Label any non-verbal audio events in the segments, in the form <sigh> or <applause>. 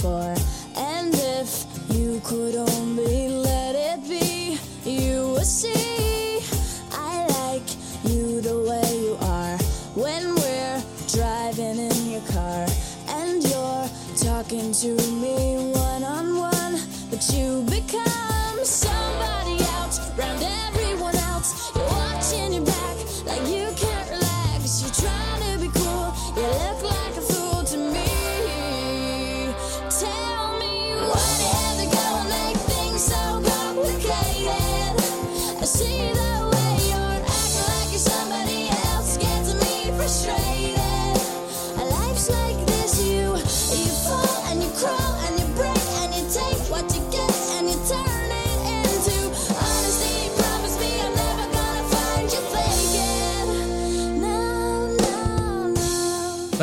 for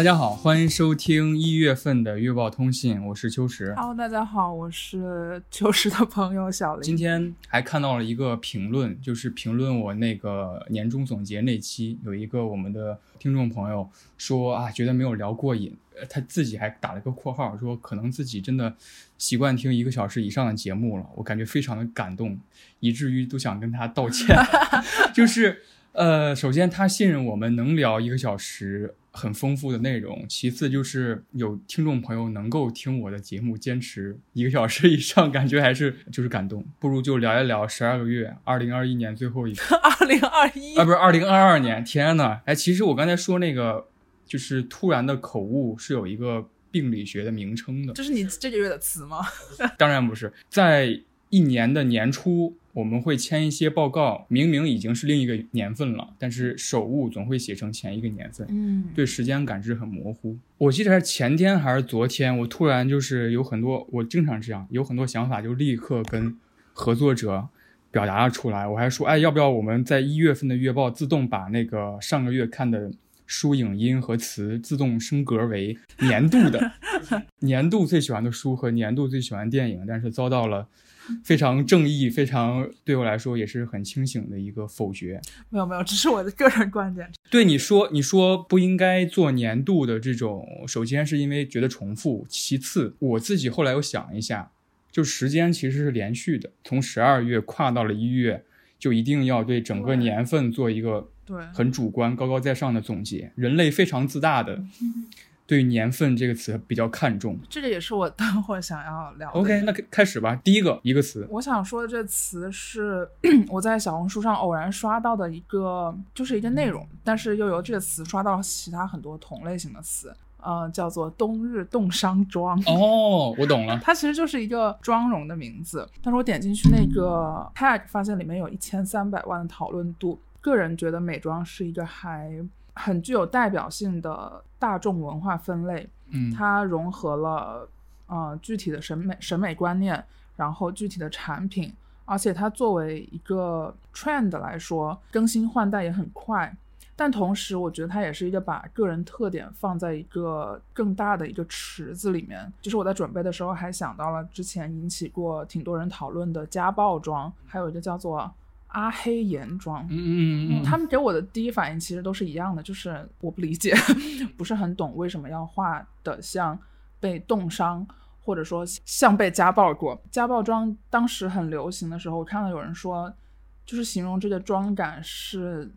大家好，欢迎收听一月份的月报通信，我是秋实。Hello，大家好，我是秋实的朋友小林。今天还看到了一个评论，就是评论我那个年终总结那期，有一个我们的听众朋友说啊，觉得没有聊过瘾，呃他自己还打了个括号，说可能自己真的习惯听一个小时以上的节目了，我感觉非常的感动，以至于都想跟他道歉。<laughs> 就是呃，首先他信任我们能聊一个小时。很丰富的内容，其次就是有听众朋友能够听我的节目坚持一个小时以上，感觉还是就是感动。不如就聊一聊十二个月，二零二一年最后一个 <laughs> 二零二一啊，不是二零二二年，天呐！哎，其实我刚才说那个就是突然的口误是有一个病理学的名称的，这是你这个月的词吗？<laughs> 当然不是，在一年的年初，我们会签一些报告，明明已经是另一个年份了，但是手误总会写成前一个年份，嗯，对时间感知很模糊。我记得是前天还是昨天，我突然就是有很多，我经常这样，有很多想法就立刻跟合作者表达了出来。我还说，哎，要不要我们在一月份的月报自动把那个上个月看的书、影音和词自动升格为年度的 <laughs> 年度最喜欢的书和年度最喜欢电影，但是遭到了。非常正义，非常对我来说也是很清醒的一个否决。没有没有，只是我的个人观点。对你说，你说不应该做年度的这种，首先是因为觉得重复，其次我自己后来又想一下，就时间其实是连续的，从十二月跨到了一月，就一定要对整个年份做一个对，很主观、高高在上的总结。人类非常自大的 <laughs> 对年份这个词比较看重。这个也是我 <laughs> 等会儿想要聊的。OK，那开开始吧。第一个一个词，我想说的这词是 <clears throat> 我在小红书上偶然刷到的一个，就是一个内容，但是又由这个词刷到了其他很多同类型的词，呃，叫做冬日冻伤妆。哦，我懂了。它其实就是一个妆容的名字，但是我点进去那个 tag，发现里面有一千三百万的讨论度。个人觉得美妆是一个还很具有代表性的大众文化分类，嗯，它融合了呃具体的审美审美观念，然后具体的产品，而且它作为一个 trend 来说，更新换代也很快。但同时，我觉得它也是一个把个人特点放在一个更大的一个池子里面。就是我在准备的时候还想到了之前引起过挺多人讨论的家暴妆，还有一个叫做阿黑颜妆。嗯嗯嗯嗯，他们给我的第一反应其实都是一样的，就是我不理解，<laughs> 不是很懂为什么要画的像被冻伤，或者说像被家暴过。家暴妆当时很流行的时候，我看到有人说，就是形容这个妆感是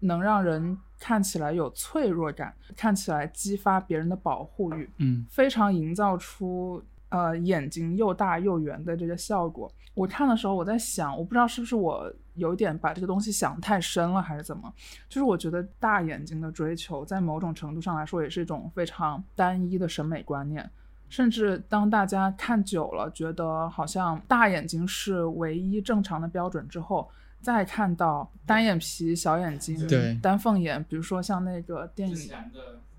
能让人看起来有脆弱感，看起来激发别人的保护欲，嗯非常营造出呃眼睛又大又圆的这个效果。我看的时候，我在想，我不知道是不是我有点把这个东西想太深了，还是怎么？就是我觉得大眼睛的追求，在某种程度上来说，也是一种非常单一的审美观念。甚至当大家看久了，觉得好像大眼睛是唯一正常的标准之后，再看到单眼皮、小眼睛、对丹凤眼，比如说像那个电影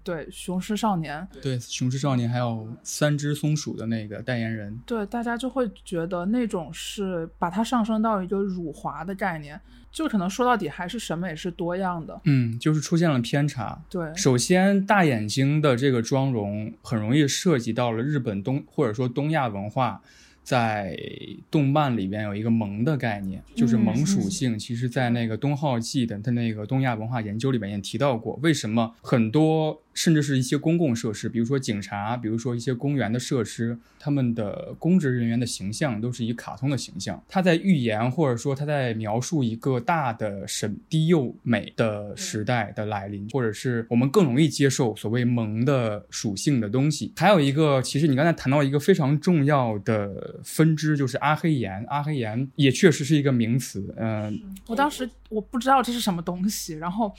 对《雄狮少年》，对，《雄狮少年》还有三只松鼠的那个代言人，对，大家就会觉得那种是把它上升到一个辱华的概念，就可能说到底还是审美是多样的。嗯，就是出现了偏差。对，首先，大眼睛的这个妆容很容易涉及到了日本东或者说东亚文化在动漫里边有一个萌的概念，就是萌嗯属性。其实，在那个东浩纪的他那个东亚文化研究里面也提到过，为什么很多甚至是一些公共设施，比如说警察，比如说一些公园的设施，他们的公职人员的形象都是以卡通的形象。他在预言或者说他在描述一个大的神低幼美的时代的来临，或者是我们更容易接受所谓萌的属性的东西。还有一个，其实你刚才谈到一个非常重要的分支，就是阿黑岩。阿黑岩也确实是一个名词，嗯、我当时我不知道这是什么东西，然后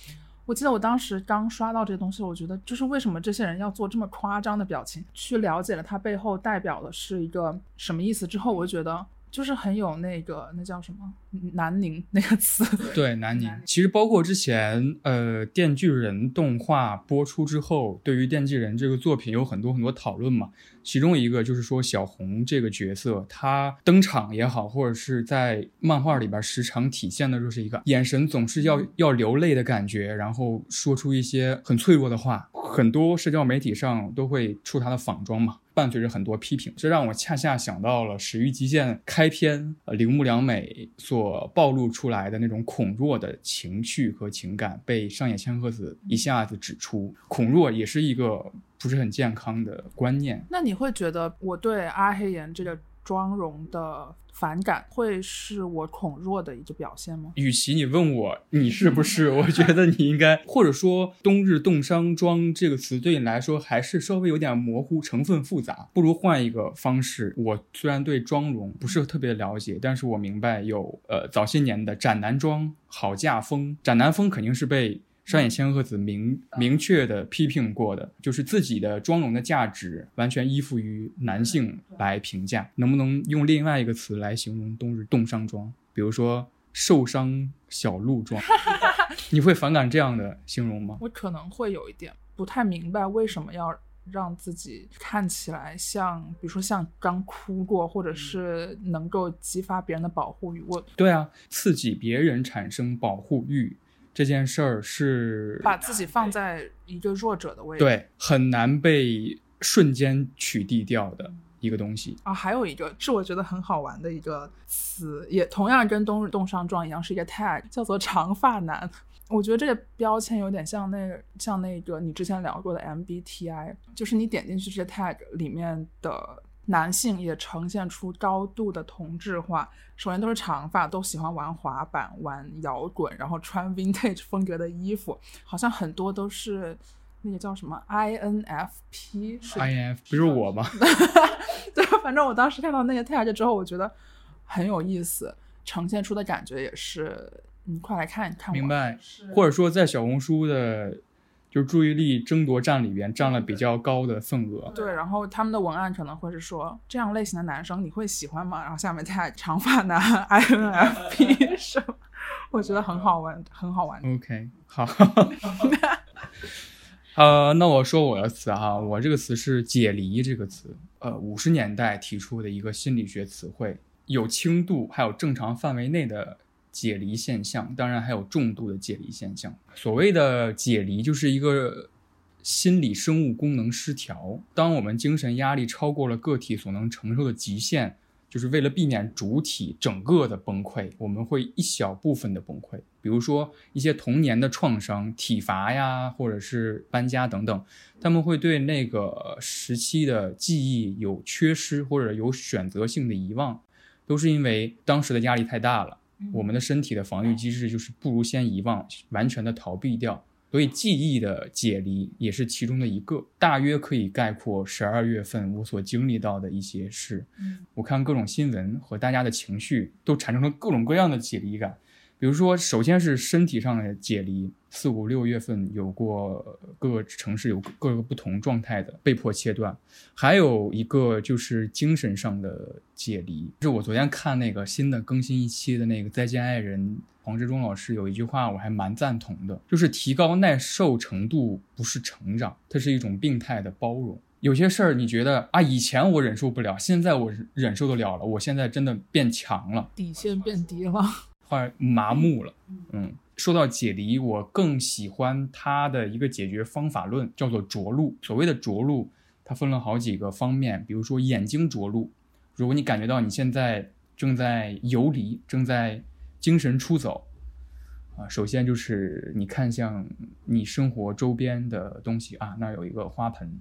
我记得我当时刚刷到这些东西，我觉得就是为什么这些人要做这么夸张的表情？去了解了它背后代表的是一个什么意思之后，我就觉得就是很有那个那叫什么南宁那个词，<laughs> 对，南宁。其实包括之前，呃，《电锯人》动画播出之后，对于《电锯人》这个作品有很多很多讨论嘛。其中一个就是说，小红这个角色，她登场也好，或者是在漫画里边时常体现的就是一个眼神总是要要流泪的感觉，然后说出一些很脆弱的话。很多社交媒体上都会出她的仿妆嘛，伴随着很多批评。这让我恰恰想到了《始于极限》开篇，呃，铃木良美所暴露出来的那种恐弱的情绪和情感，被上野千鹤子一下子指出。恐弱也是一个不是很健康的观念。那你会觉得我对阿黑岩这个妆容的反感，会是我恐弱的一个表现吗？与其你问我你是不是，我觉得你应该，或者说“冬日冻伤妆”这个词对你来说还是稍微有点模糊，成分复杂，不如换一个方式。我虽然对妆容不是特别了解，但是我明白有呃早些年的斩男妆、好嫁风，斩男风肯定是被。上野千鹤子明明确的批评过的，就是自己的妆容的价值完全依附于男性来评价。能不能用另外一个词来形容冬日冻伤妆？比如说受伤小鹿妆，<laughs> 你会反感这样的形容吗？我可能会有一点不太明白为什么要让自己看起来像，比如说像刚哭过，或者是能够激发别人的保护欲。我对啊，刺激别人产生保护欲这件事儿是把自己放在一个弱者的位置。对很难被瞬间取缔掉的一个东西。啊，还有一个是我觉得很好玩的一个词，也同样跟冬日冻伤妆一样，是一个 tag，叫做长发男。我觉得这个标签有点像那像那个你之前聊过的 MBTI，就是你点进去这 tag 里面的男性也呈现出高度的同质化。首先都是长发，都喜欢玩滑板、玩摇滚，然后穿 vintage 风格的衣服，好像很多都是那个叫什么 INFP，是 INF 不是我吗？<laughs> 对，反正我当时看到那个 tag 之后，我觉得很有意思，呈现出的感觉也是，你快来看看。明白，或者说在小红书的，就是注意力争夺战里边占了比较高的份额。对，然后他们的文案可能会是说这样类型的男生你会喜欢吗？然后下面 tag 长发男 INFP 什么？我觉得很好玩，很好玩。OK，好。<laughs> 呃，那我说我的词哈，我这个词是“解离”这个词，呃，五十年代提出的一个心理学词汇，有轻度还有正常范围内的解离现象，当然还有重度的解离现象。所谓的解离，就是一个心理生物功能失调。当我们精神压力超过了个体所能承受的极限，就是为了避免主体整个的崩溃，我们会一小部分的崩溃。比如说一些童年的创伤、体罚呀，或者是搬家等等，他们会对那个时期的记忆有缺失，或者有选择性的遗忘，都是因为当时的压力太大了。我们的身体的防御机制就是不如先遗忘，完全的逃避掉。所以记忆的解离也是其中的一个，大约可以概括十二月份我所经历到的一些事。我看各种新闻和大家的情绪都产生了各种各样的解离感。比如说，首先是身体上的解离，四五六月份有过各个城市有各个不同状态的被迫切断，还有一个就是精神上的解离。就是我昨天看那个新的更新一期的那个《再见爱人》，黄志忠老师有一句话我还蛮赞同的，就是提高耐受程度不是成长，它是一种病态的包容。有些事儿你觉得啊，以前我忍受不了，现在我忍受得了了，我现在真的变强了，底线变低了。或者麻木了。嗯，说到解离，我更喜欢它的一个解决方法论，叫做着陆。所谓的着陆，它分了好几个方面，比如说眼睛着陆，如果你感觉到你现在正在游离，正在精神出走，啊。首先就是你看向你生活周边的东西啊，那儿有一个花盆，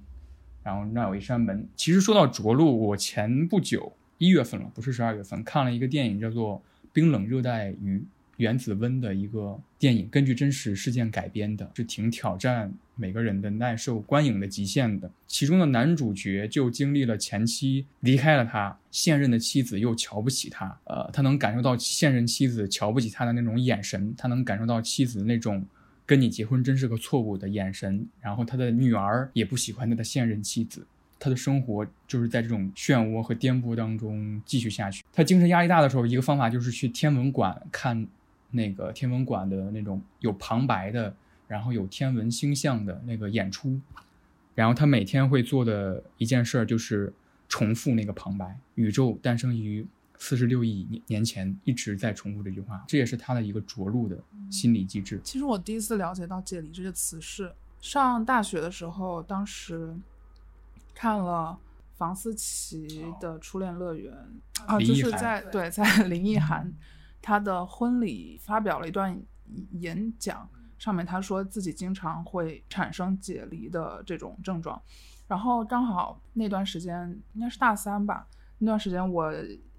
然后那儿有一扇门。其实说到着陆，我前不久一月份了，不是十二月份，看了一个电影叫做《冰冷热带鱼原子温》的一个电影，根据真实事件改编的，是挺挑战每个人的耐受观影的极限的。其中的男主角就经历了前妻离开了他，现任的妻子又瞧不起他，呃，他能感受到现任妻子瞧不起他的那种眼神，他能感受到妻子那种跟你结婚真是个错误的眼神，然后他的女儿也不喜欢他的现任妻子。他的生活就是在这种漩涡和颠簸当中继续下去。他精神压力大的时候，一个方法就是去天文馆看那个天文馆的那种有旁白的，然后有天文星象的那个演出。然后他每天会做的一件事儿就是重复那个旁白：“宇宙诞生于四十六亿年年前”，一直在重复这句话。这也是他的一个着陆的心理机制。其实我第一次了解到“解离”这个词是上大学的时候，当时看了房思琪的《初恋乐园》啊，就是在对在 <laughs> 林奕涵她的婚礼发表了一段演讲，上面她说自己经常会产生解离的这种症状，然后刚好那段时间应该是大三吧，那段时间我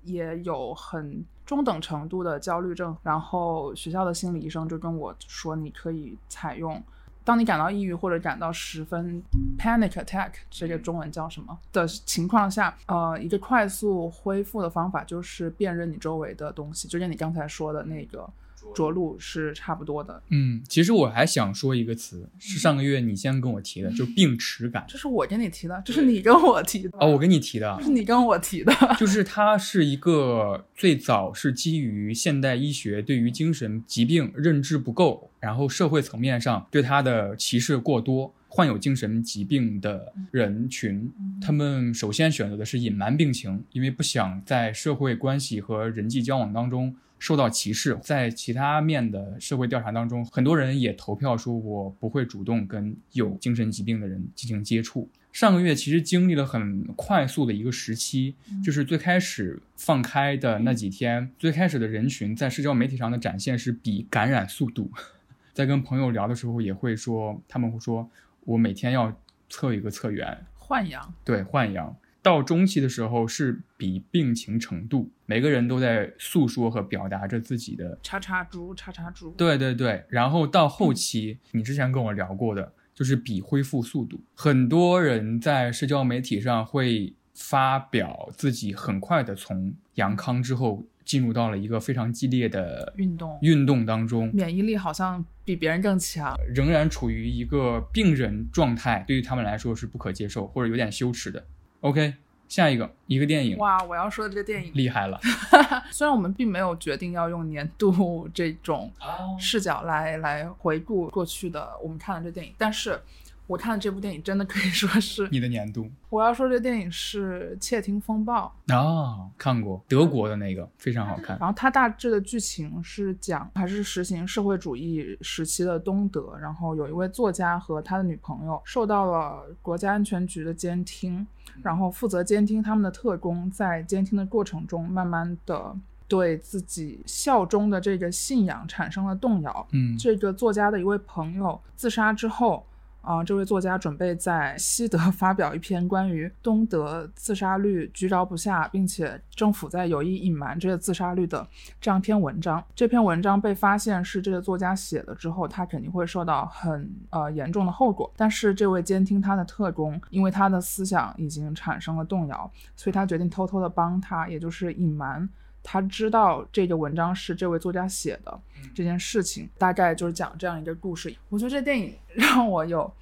也有很中等程度的焦虑症，然后学校的心理医生就跟我说，你可以采用，当你感到抑郁或者感到十分 panic attack 这个中文叫什么？的情况下，呃，一个快速恢复的方法就是辨认你周围的东西，就跟你刚才说的那个着陆是差不多的。嗯，其实我还想说一个词，是上个月你先跟我提的，就是病耻感。这是我跟你提的，这是你跟我提的，哦，我跟你提的这，是你跟我提的。<laughs> 就是它是一个最早是基于现代医学对于精神疾病认知不够，然后社会层面上对它的歧视过多。患有精神疾病的人群，他们首先选择的是隐瞒病情，因为不想在社会关系和人际交往当中受到歧视。在其他面的社会调查当中，很多人也投票说，我不会主动跟有精神疾病的人进行接触。上个月其实经历了很快速的一个时期，就是最开始放开的那几天，最开始的人群在社交媒体上的展现是比感染速度。<laughs> 在跟朋友聊的时候，也会说，他们会说我每天要测一个测源，换阳，对，换阳。到中期的时候是比病情程度，每个人都在诉说和表达着自己的叉叉猪，叉叉猪。对对对，然后到后期，你之前跟我聊过的，就是比恢复速度。很多人在社交媒体上会发表自己很快的从阳康之后进入到了一个非常激烈的运动运动当中，免疫力好像比别人更强。仍然处于一个病人状态，对于他们来说是不可接受或者有点羞耻的。OK，下一个一个电影。哇，我要说的这个电影，厉害了，<laughs> 虽然我们并没有决定要用年度这种哦。视角来来回顾过去的我们看的这电影，但是我看的这部电影真的可以说是，你的年度我要说这电影是《窃听风暴》。啊、看过德国的那个非常好看。然后它大致的剧情是讲还是实行社会主义时期的东德，然后有一位作家和他的女朋友受到了国家安全局的监听，然后负责监听他们的特工在监听的过程中，慢慢的对自己效忠的这个信仰产生了动摇。嗯这个作家的一位朋友自杀之后，啊、这位作家准备在西德 <laughs> 发表一篇关于东德自杀率居高不下，并且政府在有意隐瞒这个自杀率的这样一篇文章。这篇文章被发现是这个作家写的之后，他肯定会受到很呃严重的后果。但是这位监听他的特工，因为他的思想已经产生了动摇，所以他决定偷偷的帮他，也就是隐瞒。他知道这个文章是这位作家写的这件事情，大概就是讲这样一个故事。我觉得这电影 <laughs> 让我有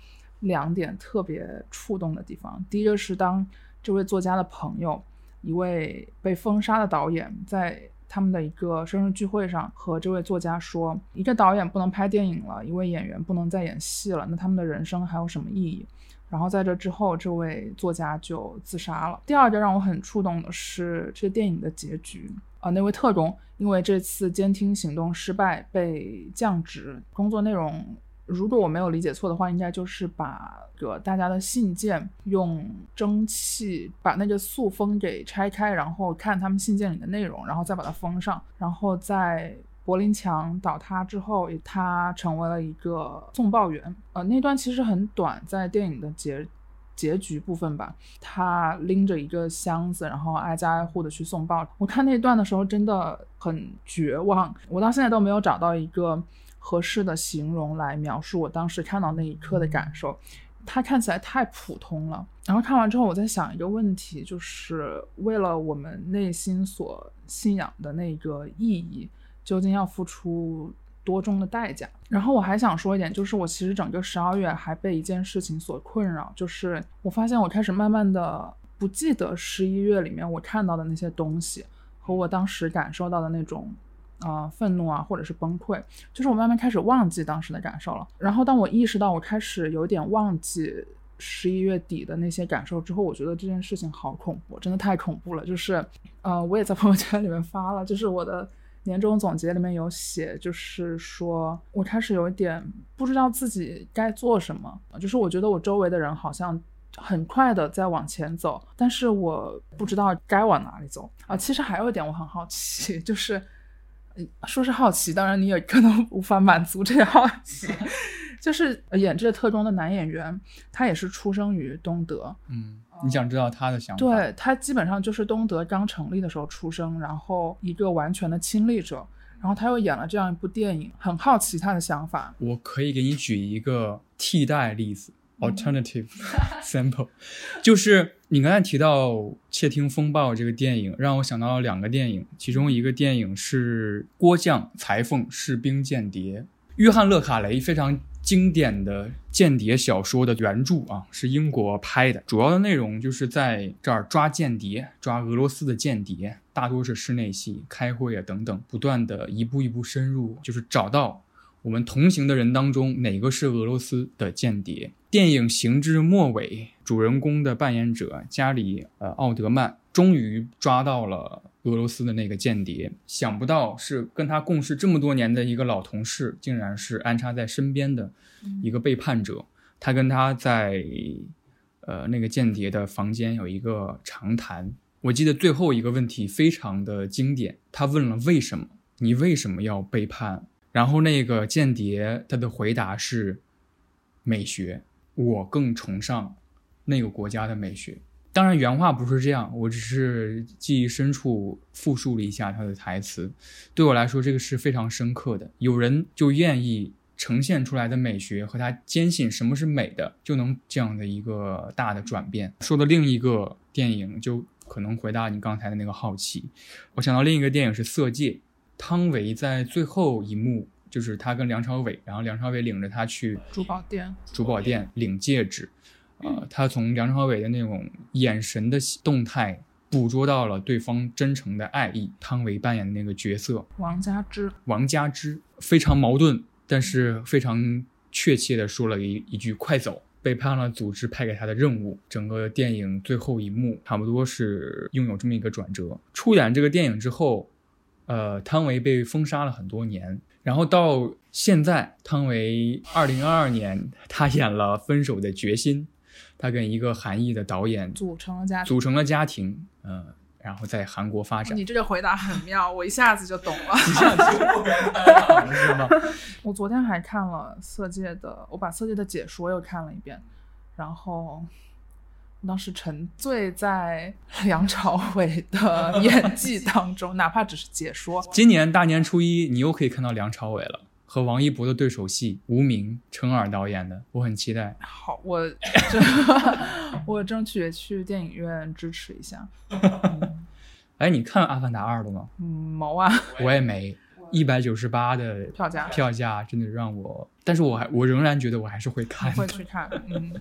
两点特别触动的地方。第一个是当这位作家的朋友，一位被封杀的导演，在他们的一个生日聚会上和这位作家说，一个导演不能拍电影了，一位演员不能再演戏了，那他们的人生还有什么意义？然后在这之后，这位作家就自杀了。第二个让我很触动的是这个电影的结局。啊、那位特工因为这次监听行动失败被降职，工作内容如果我没有理解错的话，应该就是把个大家的信件用蒸汽把那个塑封给拆开，然后看他们信件里的内容，然后再把它封上，然后在柏林墙倒塌之后，他成为了一个送报员。呃，那段其实很短，在电影的结结局部分吧，他拎着一个箱子，然后挨家挨户的去送报。我看那段的时候真的很绝望，我到现在都没有找到一个合适的形容来描述我当时看到那一刻的感受。它看起来太普通了。然后看完之后，我在想一个问题，就是为了我们内心所信仰的那个意义。究竟要付出多重的代价？然后我还想说一点，就是我其实整个十二月还被一件事情所困扰，就是我发现我开始慢慢的不记得十一月里面我看到的那些东西和我当时感受到的那种啊愤怒啊或者是崩溃，就是我慢慢开始忘记当时的感受了。然后当我意识到我开始有点忘记十一月底的那些感受之后，我觉得这件事情好恐怖，真的太恐怖了。就是呃，我也在朋友圈里面发了，就是我的。年终总结里面有写，就是说我开始有一点不知道自己该做什么，就是我觉得我周围的人好像很快的在往前走，但是我不知道该往哪里走啊。其实还有一点我很好奇，<laughs> 就是说是好奇，当然你也可能无法满足这个好奇。<laughs> 就是演这个特工的男演员，他也是出生于东德。嗯，你想知道他的想法？对他基本上就是东德刚成立的时候出生，然后一个完全的亲历者，然后他又演了这样一部电影，很好奇他的想法。我可以给你举一个替代例子，alternative <laughs> sample，就是你刚才提到《窃听风暴》这个电影，让我想到了两个电影，其中一个电影是《郭将裁缝士兵间谍》，约翰勒卡雷非常。经典的间谍小说的原著啊，是英国拍的，主要的内容就是在这儿抓间谍，抓俄罗斯的间谍，大多是室内戏、开会啊等等，不断的一步一步深入，就是找到我们同行的人当中哪个是俄罗斯的间谍。电影行至末尾，主人公的扮演者加里呃奥德曼终于抓到了。俄罗斯的那个间谍，想不到是跟他共事这么多年的一个老同事，竟然是安插在身边的一个背叛者。他跟他在呃那个间谍的房间有一个长谈。我记得最后一个问题非常的经典，他问了为什么？你为什么要背叛？然后那个间谍他的回答是美学，我更崇尚那个国家的美学。当然，原话不是这样，我只是记忆深处复述了一下他的台词。对我来说，这个是非常深刻的。有人就愿意呈现出来的美学和他坚信什么是美的，就能这样的一个大的转变。说的另一个电影，就可能回答你刚才的那个好奇。我想到另一个电影是《色戒》，汤唯在最后一幕，就是他跟梁朝伟，然后梁朝伟领着他去珠宝店，珠宝店领戒指。呃，他从梁朝伟的那种眼神的动态捕捉到了对方真诚的爱意。汤唯扮演的那个角色王佳芝，王佳芝非常矛盾，但是非常确切的说了一一句“快走”，背叛了组织派给他的任务。整个电影最后一幕差不多是拥有这么一个转折。出演这个电影之后，呃，汤唯被封杀了很多年，然后到现在，汤唯二零二二年他演了《分手的决心》。他跟一个韩裔的导演组成了家组成了家庭，呃，然后在韩国发展。你这个回答很妙，我一下子就懂了。<laughs> 是吗？<laughs> 我昨天还看了《色戒》的，我把《色戒》的解说又看了一遍，然后当时沉醉在 <laughs> 梁朝伟的演技当中，哪怕只是解说。今年大年初一，你又可以看到梁朝伟了。和王一博的对手戏《无名》，陈耳导演的，我很期待。好，我 <laughs> 我争取去电影院支持一下。<laughs> 哎，你看《阿凡达二》了吗？嗯，毛啊！我也没。一百九十八的票价，票价真的让我，但是我还我仍然觉得我还是会看，会去看。嗯。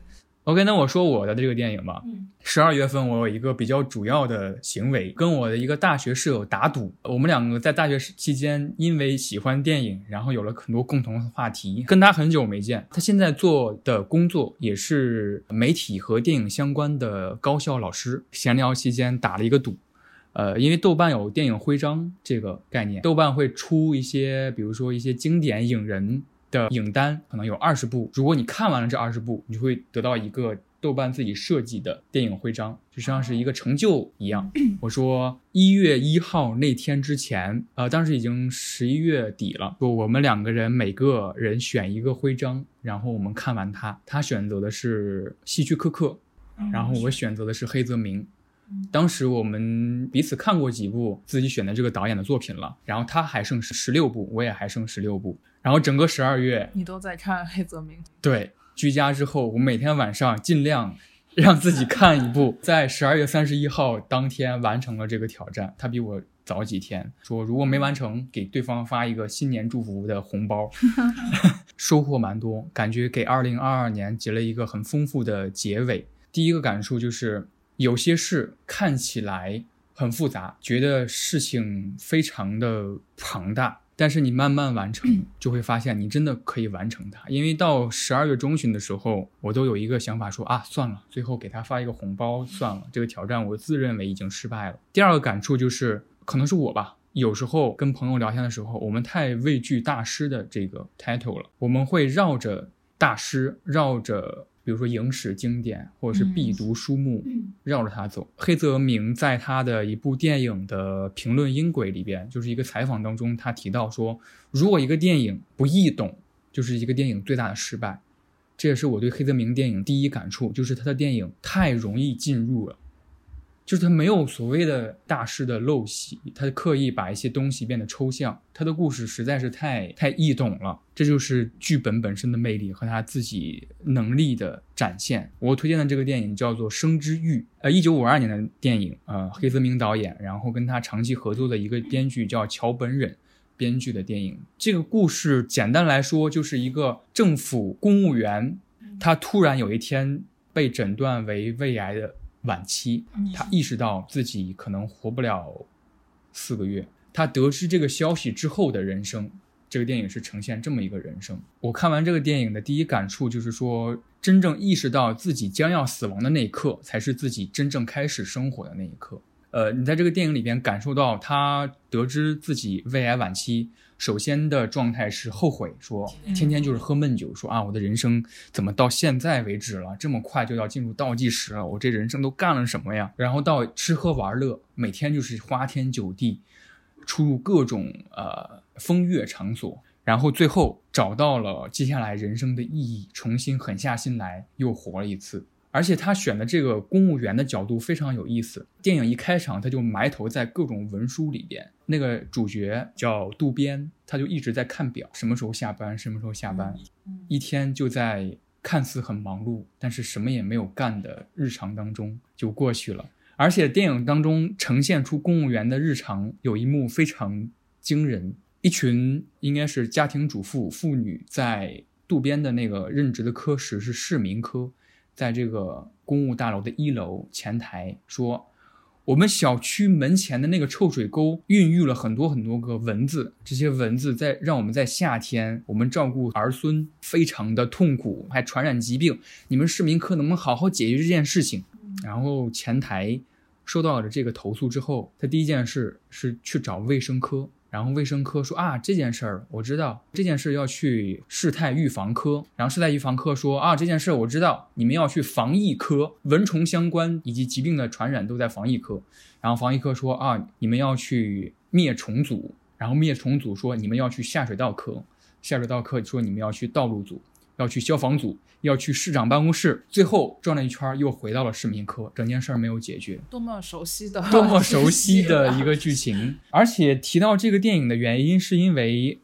OK，那我说我的这个电影吧。十二月份我有一个比较主要的行为，跟我的一个大学室友打赌。我们两个在大学期间因为喜欢电影，然后有了很多共同的话题。跟他很久没见，他现在做的工作也是媒体和电影相关的高校老师。闲聊期间打了一个赌，呃，因为豆瓣有电影徽章这个概念，豆瓣会出一些，比如说一些经典影人。的影单可能有二十部，如果你看完了这二十部，你就会得到一个豆瓣自己设计的电影徽章，就像是一个成就一样。我说一月一号那天之前，呃，当时已经十一月底了，说我们两个人每个人选一个徽章，然后我们看完它。他选择的是希区柯克，然后我选择的是黑泽明。当时我们彼此看过几部自己选的这个导演的作品了，然后他还剩十六部，我也还剩十六部，然后整个十二月你都在看黑泽明。对，居家之后，我每天晚上尽量 <laughs> 让自己看一部，在十二月三十一号当天完成了这个挑战。他比我早几天说，如果没完成，给对方发一个新年祝福的红包 <laughs> <laughs> 收获蛮多，感觉给二零二二年结了一个很丰富的结尾。第一个感触就是。有些事看起来很复杂，觉得事情非常的庞大，但是你慢慢完成，就会发现你真的可以完成它。因为到十二月中旬的时候，我都有一个想法说啊，算了，最后给他发一个红包算了，这个挑战我自认为已经失败了。第二个感触就是，可能是我吧，有时候跟朋友聊天的时候，我们太畏惧大师的这个 title 了，我们会绕着大师，绕着。比如说影史经典，或者是必读书目，绕着它走。黑泽明在他的一部电影的评论音轨里边，就是一个采访当中，他提到说，如果一个电影不易懂，就是一个电影最大的失败。这也是我对黑泽明电影第一感触，就是他的电影太容易进入了。就是他没有所谓的大师的陋习，他刻意把一些东西变得抽象，他的故事实在是太太易懂了，这就是剧本本身的魅力和他自己能力的展现。我推荐的这个电影叫做《生之欲》，呃，一九五二年的电影，呃，黑泽明导演，然后跟他长期合作的一个编剧叫桥本忍编剧的电影。这个故事简单来说，就是一个政府公务员，他突然有一天被诊断为胃癌的。晚期，他意识到自己可能活不了四个月。他得知这个消息之后的人生，这个电影是呈现这么一个人生。我看完这个电影的第一感触就是说，真正意识到自己将要死亡的那一刻，才是自己真正开始生活的那一刻。呃，你在这个电影里边感受到他得知自己胃癌晚期。首先的状态是后悔，说天天就是喝闷酒，说啊，我的人生怎么到现在为止了，这么快就要进入倒计时了，我这人生都干了什么呀？然后到吃喝玩乐，每天就是花天酒地，出入各种呃风月场所，然后最后找到了接下来人生的意义，重新狠下心来又活了一次。而且他选的这个公务员的角度非常有意思。电影一开场，他就埋头在各种文书里边。那个主角叫渡边，他就一直在看表，什么时候下班，什么时候下班。一天就在看似很忙碌，但是什么也没有干的日常当中就过去了。而且电影当中呈现出公务员的日常，有一幕非常惊人：一群应该是家庭主妇妇女，在渡边的那个任职的科室是市民科。在这个公务大楼的一楼前台说，我们小区门前的那个臭水沟孕育了很多很多个蚊子，这些蚊子在让我们在夏天我们照顾儿孙非常的痛苦，还传染疾病。你们市民科能不能好好解决这件事情？然后前台收到了这个投诉之后，他第一件事是去找卫生科。然后卫生科说啊这件事儿我知道这件事要去事态预防科，然后事态预防科说啊这件事我知道你们要去防疫科，蚊虫相关以及疾病的传染都在防疫科，然后防疫科说啊你们要去灭虫组，然后灭虫组说你们要去下水道科，下水道科说你们要去道路组。要去消防组，要去市长办公室，最后转了一圈又回到了市民科，整件事儿没有解决。多么熟悉的，多么熟悉的一个剧情。而且提到这个电影的原因，是因为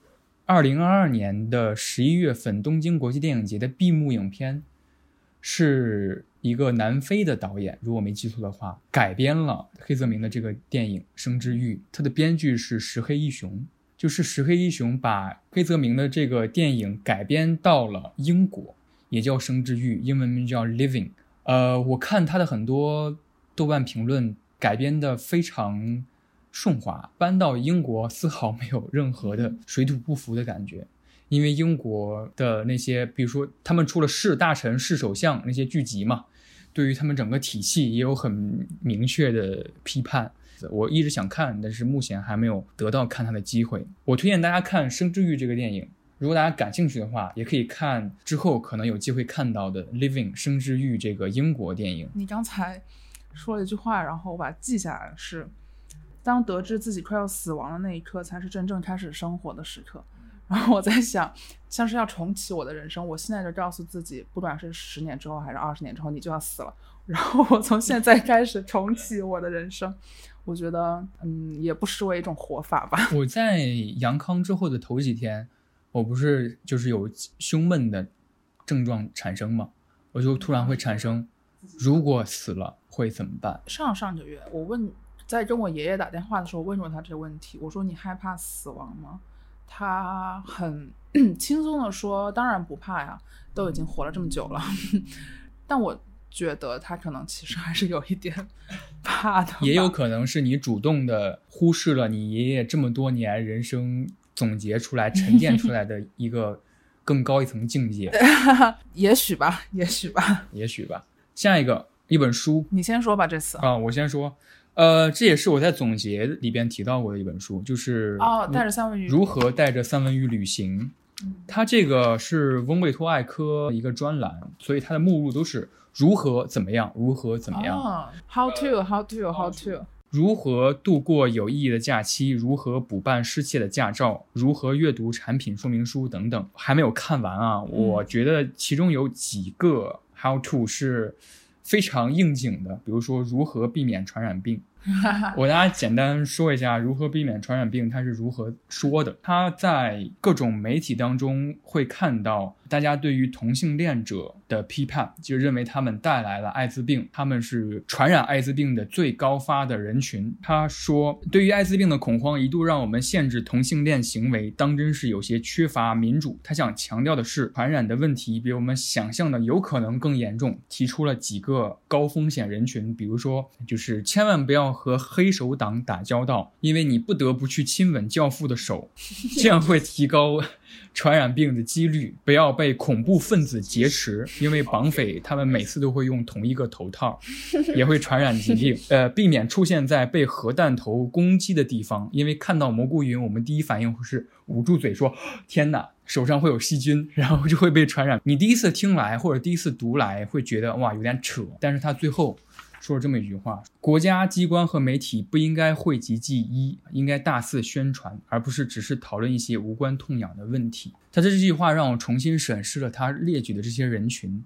二零二二年的十一月份东京国际电影节的闭幕影片，是一个南非的导演，如果没记错的话，改编了黑泽明的这个电影《生之欲》，他的编剧是石黑一雄。就是石黑一雄把黑泽明的这个电影改编到了英国，也叫《生之欲》，英文名叫《Living》。呃，我看他的很多豆瓣评论改编的非常顺滑，搬到英国丝毫没有任何的水土不服的感觉。因为英国的那些，比如说他们出了市大臣、市首相那些剧集嘛，对于他们整个体系也有很明确的批判。我一直想看，但是目前还没有得到看它的机会。我推荐大家看《生之欲》这个电影，如果大家感兴趣的话，也可以看之后可能有机会看到的《Living 生之欲》这个英国电影。你刚才说了一句话，然后我把它记下来，是当得知自己快要死亡的那一刻，才是真正开始生活的时刻。然后我在想，像是要重启我的人生，我现在就告诉自己，不管是十年之后还是二十年之后，你就要死了。然后我从现在开始重启我的人生，我觉得，嗯，也不失为一种活法吧。<laughs> 我在阳康之后的头几天，我不是就是有胸闷的症状产生嘛，我就突然会产生，如果死了会怎么办？上上个月，我问在跟我爷爷打电话的时候问过他这个问题，我说你害怕死亡吗？他很 <clears throat> 轻松的说，当然不怕呀，都已经活了这么久了。<laughs> 但我觉得他可能其实还是有一点怕的，也有可能是你主动的忽视了你爷爷这么多年人生总结出来、沉淀出来的一个 <laughs> 更高一层境界，<laughs> 也许吧，也许吧。也许吧。下一个一本书你先说吧，这次。啊，我先说，呃，这也是我在总结里边提到过的一本书，就是哦，带着三文鱼。如何带着三文鱼旅行？它这个是翁贝托艾科一个专栏，所以它的目录都是如何怎么样，如何怎么样，哦，How to，How to，How to。如何度过有意义的假期，如何补办失窃的驾照，如何阅读产品说明书等等，还没有看完啊。我觉得其中有几个 How to 是非常应景的，比如说如何避免传染病。<laughs> 我给大家简单说一下如何避免传染病，它是如何说的。他在各种媒体当中会看到大家对于同性恋者的批判，就认为他们带来了艾滋病，他们是传染艾滋病的最高发的人群。他说，对于艾滋病的恐慌一度让我们限制同性恋行为，当真是有些缺乏民主。他想强调的是，传染的问题比我们想象的有可能更严重，提出了几个高风险人群，比如说，就是千万不要和黑手党打交道，因为你不得不去亲吻教父的手，这样会提高传染病的几率。不要被恐怖分子劫持，<laughs> 因为绑匪他们每次都会用同一个头套，也会传染疾病。<laughs> 呃，避免出现在被核弹头攻击的地方，因为看到蘑菇云，我们第一反应会是捂住嘴说：“ <gasps> 天哪！”手上会有细菌，<laughs> 然后就会被传染。你第一次听来或者第一次读来会觉得哇有点扯，但是他最后说了这么一句话：国家机关和媒体不应该讳疾忌医，应该大肆宣传，而不是只是讨论一些无关痛痒的问题。他的这句话让我重新审视了他列举的这些人群。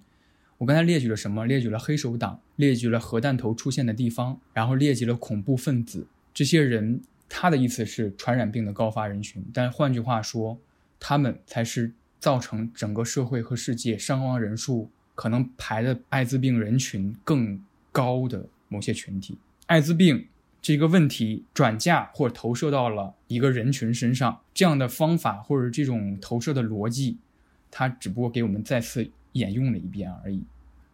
我刚才列举了什么？列举了黑手党，列举了核弹头出现的地方，然后列举了恐怖分子。这些人，他的意思是传染病的高发人群，但换句话说，他们才是造成整个社会和世界伤亡人数可能排的艾滋病人群更高的某些群体。艾滋病这个问题转嫁或投射到了一个人群身上，这样的方法或者这种投射的逻辑，它只不过给我们再次沿用了一遍而已。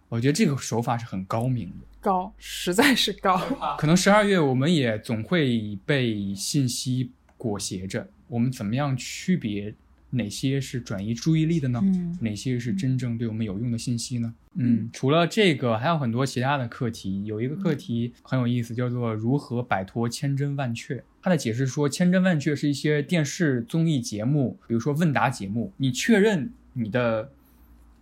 我觉得这个手法是很高明的。高，实在是高。可能十二月我们也总会被信息裹挟着，我们怎么样区别哪些是转移注意力的呢？嗯哪些是真正对我们有用的信息呢？嗯，除了这个，还有很多其他的课题。有一个课题很有意思，叫做如何摆脱千真万确。他的解释说，千真万确是一些电视综艺节目，比如说问答节目，你确认你的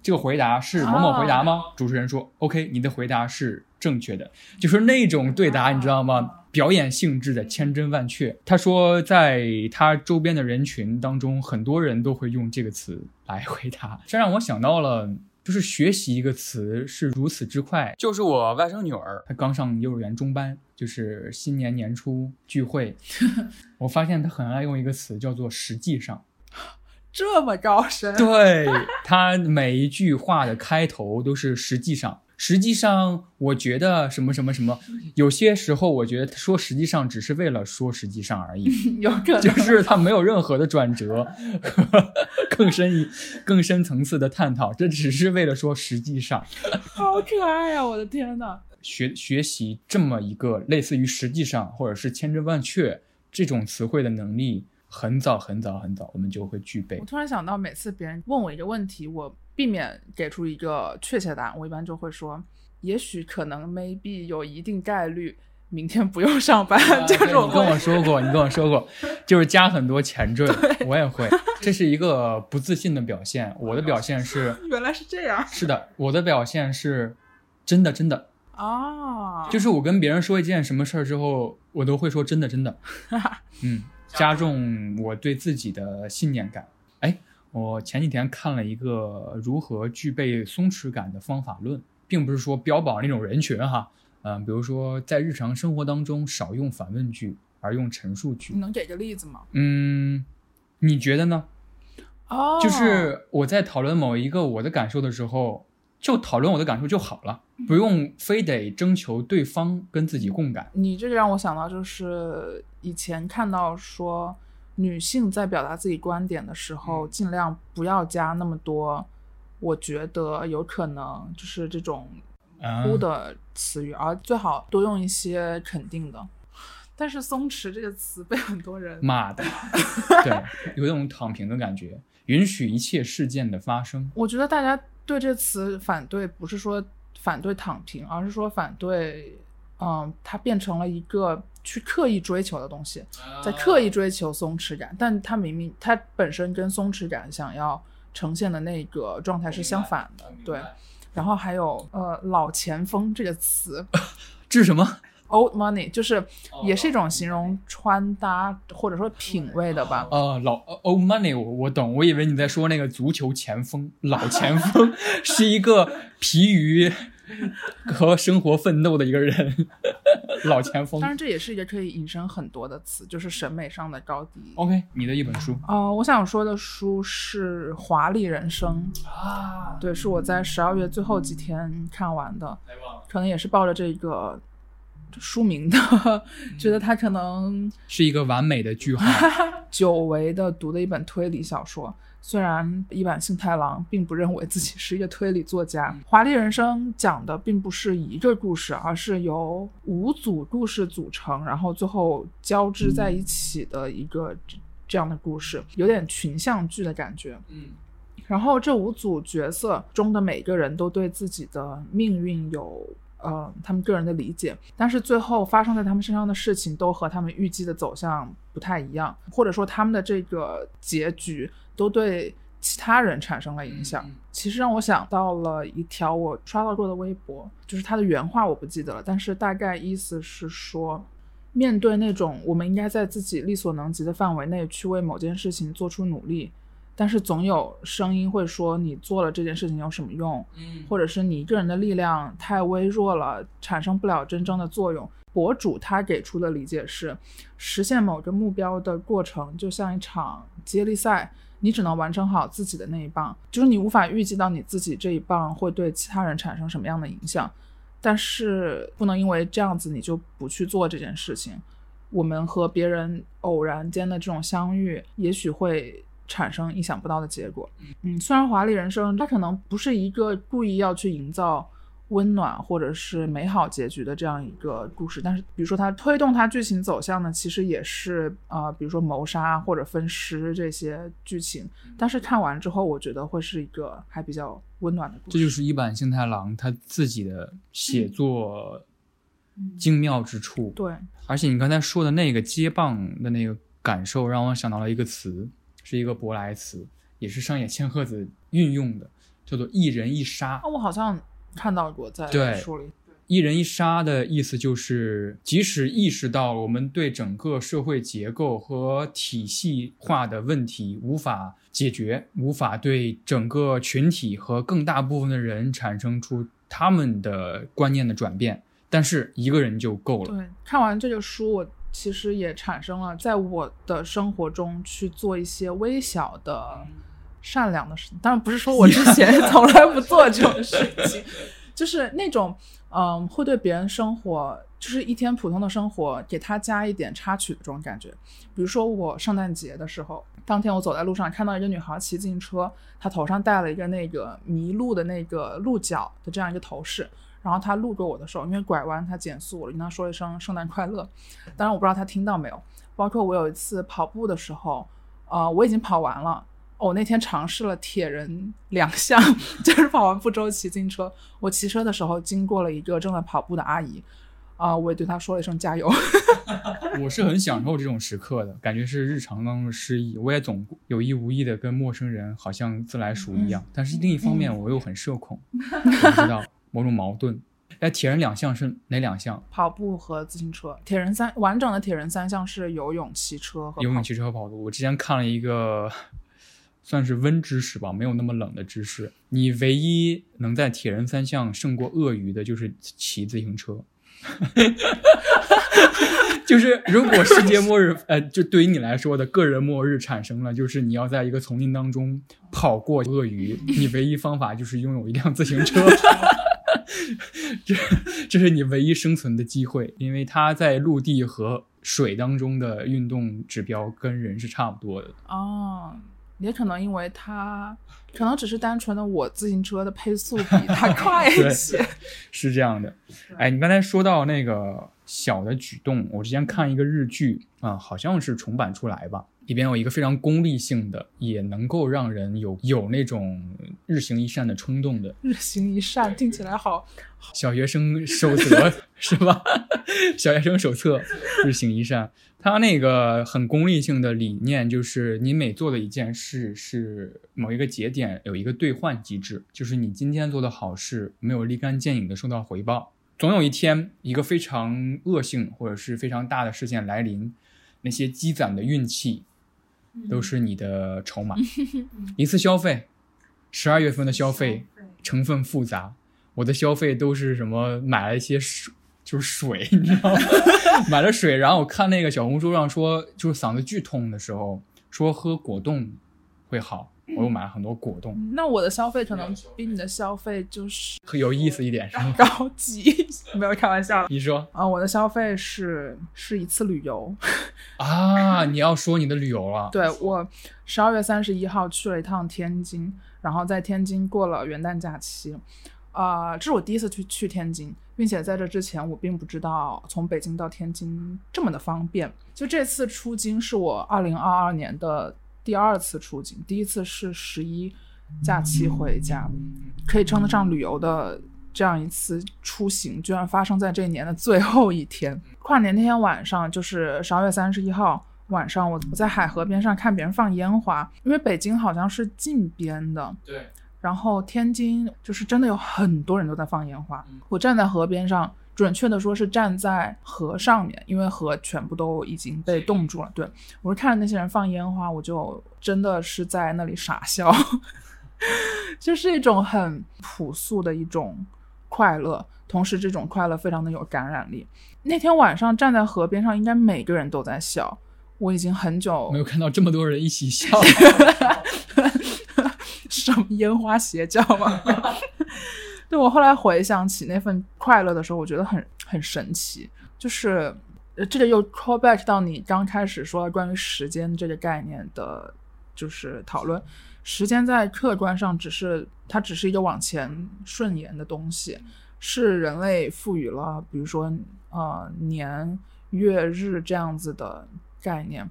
这个回答是某某回答吗？主持人说 OK，你的回答是正确的，就是那种对答，你知道吗？表演性质的千真万确。他说，在他周边的人群当中，很多人都会用这个词来回答，这让我想到了。就是学习一个词是如此之快，就是我外甥女儿，她刚上幼儿园中班，就是新年年初聚会，<laughs> 我发现她很爱用一个词叫做“实际上”。这么高深，对他每一句话的开头都是实际上，实际上我觉得什么什么什么，<laughs> 有些时候我觉得说实际上只是为了说实际上而已，<laughs> 有可能就是他没有任何的转折和 <laughs> 更深一更深层次的探讨，这只是为了说实际上。好可爱呀、我的天呐！学学习这么一个类似于实际上或者是千真万确这种词汇的能力，很早很早很早我们就会具备我。突然想到，每次别人问我一个问题，我避免给出一个确切答案，我一般就会说，也许可能 maybe 有一定概率明天不用上班，啊 <laughs> 这种对你跟我说过，你跟我说过，<laughs> 就是加很多前缀，我也会，<laughs> 这是一个不自信的表现。我的表现是，原来是这样是的，我的表现是真的真的，哦，就是我跟别人说一件什么事儿之后，我都会说真的真的，嗯，加重我对自己的信念感。哎，我前几天看了一个如何具备松弛感的方法论，并不是说标榜那种人群哈，嗯、比如说在日常生活当中少用反问句，而用陈述句你。能给个例子吗？嗯，你觉得呢？哦，就是我在讨论某一个我的感受的时候，就讨论我的感受就好了，不用非得征求对方跟自己共感。你这个让我想到，就是以前看到说，女性在表达自己观点的时候，尽量不要加那么多，我觉得有可能就是这种啊乎的词语，而最好多用一些肯定的。但是“松弛”这个词被很多人骂的，<laughs> 对，有一种躺平的感觉，允许一切事件的发生。我觉得大家对这词反对，不是说反对躺平，而是说反对，嗯，它变成了一个去刻意追求的东西，在刻意追求松弛感，但它明明它本身跟松弛感想要呈现的那个状态是相反的，对。然后还有呃“老前锋”这个词 <laughs> 这是什么？，old money，就是也是一种形容穿搭或者说品味的吧。呃，老 old money，我我懂，我以为你在说那个足球前锋，老前锋 <laughs> 是一个疲于 <laughs> 和生活奋斗的一个人，老前锋当。然，这也是一个可以引申很多的词，就是审美上的高低。OK，你的一本书呃，我想说的书是《华丽人生》，啊，对，是我在十二月最后几天看完的，可能也是抱着这个书名的，觉得它可能是一个完美的句号。<laughs> 久违的读的一本推理小说。虽然一坂幸太郎并不认为自己是一个推理作家，嗯华丽人生》讲的并不是一个故事，而是由五组故事组成，然后最后交织在一起的一个这这样的故事，有点群像剧的感觉。嗯然后这五组角色中的每个人都对自己的命运有呃他们个人的理解，但是最后发生在他们身上的事情都和他们预计的走向不太一样，或者说他们的这个结局都对其他人产生了影响。其实让我想到了一条我刷到过的微博，就是他的原话我不记得了，但是大概意思是说。面对那种我们应该在自己力所能及的范围内去为某件事情做出努力，但是总有声音会说你做了这件事情有什么用，嗯或者是你一个人的力量太微弱了，产生不了真正的作用。博主他给出的理解是，实现某个目标的过程就像一场接力赛，你只能完成好自己的那一棒，就是你无法预计到你自己这一棒会对其他人产生什么样的影响，但是不能因为这样子你就不去做这件事情。我们和别人偶然间的这种相遇，也许会产生意想不到的结果。嗯，虽然《华丽人生》它可能不是一个故意要去营造温暖或者是美好结局的这样一个故事，但是比如说它推动它剧情走向呢，其实也是呃，比如说谋杀或者分尸这些剧情。但是看完之后，我觉得会是一个还比较温暖的故事。这就是一坂幸太郎他自己的写作精妙之处。对，而且你刚才说的那个接棒的那个感受，让我想到了一个词，是一个舶来词，也是上野千鹤子运用的，叫做“一人一杀啊，我好像看到过在书里。”。一人一杀的意思就是，即使意识到我们对整个社会结构和体系化的问题无法解决，无法对整个群体和更大部分的人产生出他们的观念的转变，但是一个人就够了。对，看完这个书，我其实也产生了在我的生活中去做一些微小的善良的事情。当然不是说 <laughs> 我之前从来不做这种事情，<laughs> 就是那种嗯，会对别人生活，就是一天普通的生活，给他加一点插曲的这种感觉。比如说我圣诞节的时候，当天我走在路上，看到一个女孩骑自行车，她头上戴了一个那个麋鹿的那个鹿角的这样一个头饰。然后她路过我的时候，因为拐弯她减速，我跟她说一声圣诞快乐。当然我不知道她听到没有。包括我有一次跑步的时候，呃，我已经跑完了。我、那天尝试了铁人两项，<laughs> 就是跑完步之后骑自行车。我骑车的时候经过了一个正在跑步的阿姨，啊、我也对她说了一声加油。<laughs> 我是很享受这种时刻的，感觉是日常当中的失意。我也总有意无意的跟陌生人好像自来熟一样，但是另一方面我又很社恐，知道某种矛盾。哎，铁人两项是哪两项？跑步和自行车，铁人三完整的铁人三项是游泳、骑车和游泳、骑车和跑步。我之前看了一个算是温知识吧，没有那么冷的知识。你唯一能在铁人三项胜过鳄鱼的，就是骑自行车。<laughs> 就是如果世界末日，呃，就对于你来说的个人末日产生了，就是你要在一个丛林当中跑过鳄鱼，你唯一方法就是拥有一辆自行车。<laughs> 这这是你唯一生存的机会，因为它在陆地和水当中的运动指标跟人是差不多的。哦，也可能因为他可能只是单纯的我自行车的配速比他 <laughs> 快一些。<laughs> 是这样的，哎，你刚才说到那个小的举动，我之前看一个日剧啊、好像是重版出来吧，里边有一个非常功利性的，也能够让人有有那种日行一善的冲动的日行一善听起来好，小学生守则是吧？小学生手册 <laughs> 日行一善，他那个很功利性的理念就是，你每做的一件事是某一个节点有一个兑换机制，就是你今天做的好事没有立竿见影的收到回报，总有一天一个非常恶性或者是非常大的事件来临，那些积攒的运气都是你的筹码。<laughs> 一次消费，十二月份的消费成分复杂，我的消费都是什么？买了一些水，就是水，你知道吗？<laughs> 买了水，然后我看那个小红书上说，就是嗓子剧痛的时候，说喝果冻会好，我又买了很多果冻，那我的消费可能比你的消费就是有意思一点是吗？高级，<laughs> 没有开玩笑。你说啊、我的消费是是一次旅游，<laughs> 啊，你要说你的旅游了，对我十二月三十一号去了一趟天津，然后在天津过了元旦假期。啊、这是我第一次去去天津，并且在这之前我并不知道从北京到天津这么的方便。就这次出京是我二零二二年的第二次出警，第一次是十一假期回家，可以称得上旅游的这样一次出行，居然发生在这一年的最后一天。跨年那天晚上，就是十二月三十一号晚上，我我在海河边上看别人放烟花，因为北京好像是禁鞭的，对，然后天津就是真的有很多人都在放烟花。我站在河边上，准确的说是站在河上面，因为河全部都已经被冻住了。对我是看着那些人放烟花，我就真的是在那里傻笑，<laughs> 就是一种很朴素的一种快乐，同时这种快乐非常的有感染力。那天晚上站在河边上，应该每个人都在笑。我已经很久没有看到这么多人一起笑，<laughs> <laughs> 什么烟花邪教吗？对我后来回想起那份快乐的时候，我觉得很很神奇，就是这个又 call back 到你刚开始说关于时间这个概念的，就是讨论。时间在客观上只是它只是一个往前顺延的东西，是人类赋予了比如说呃年月日这样子的概念。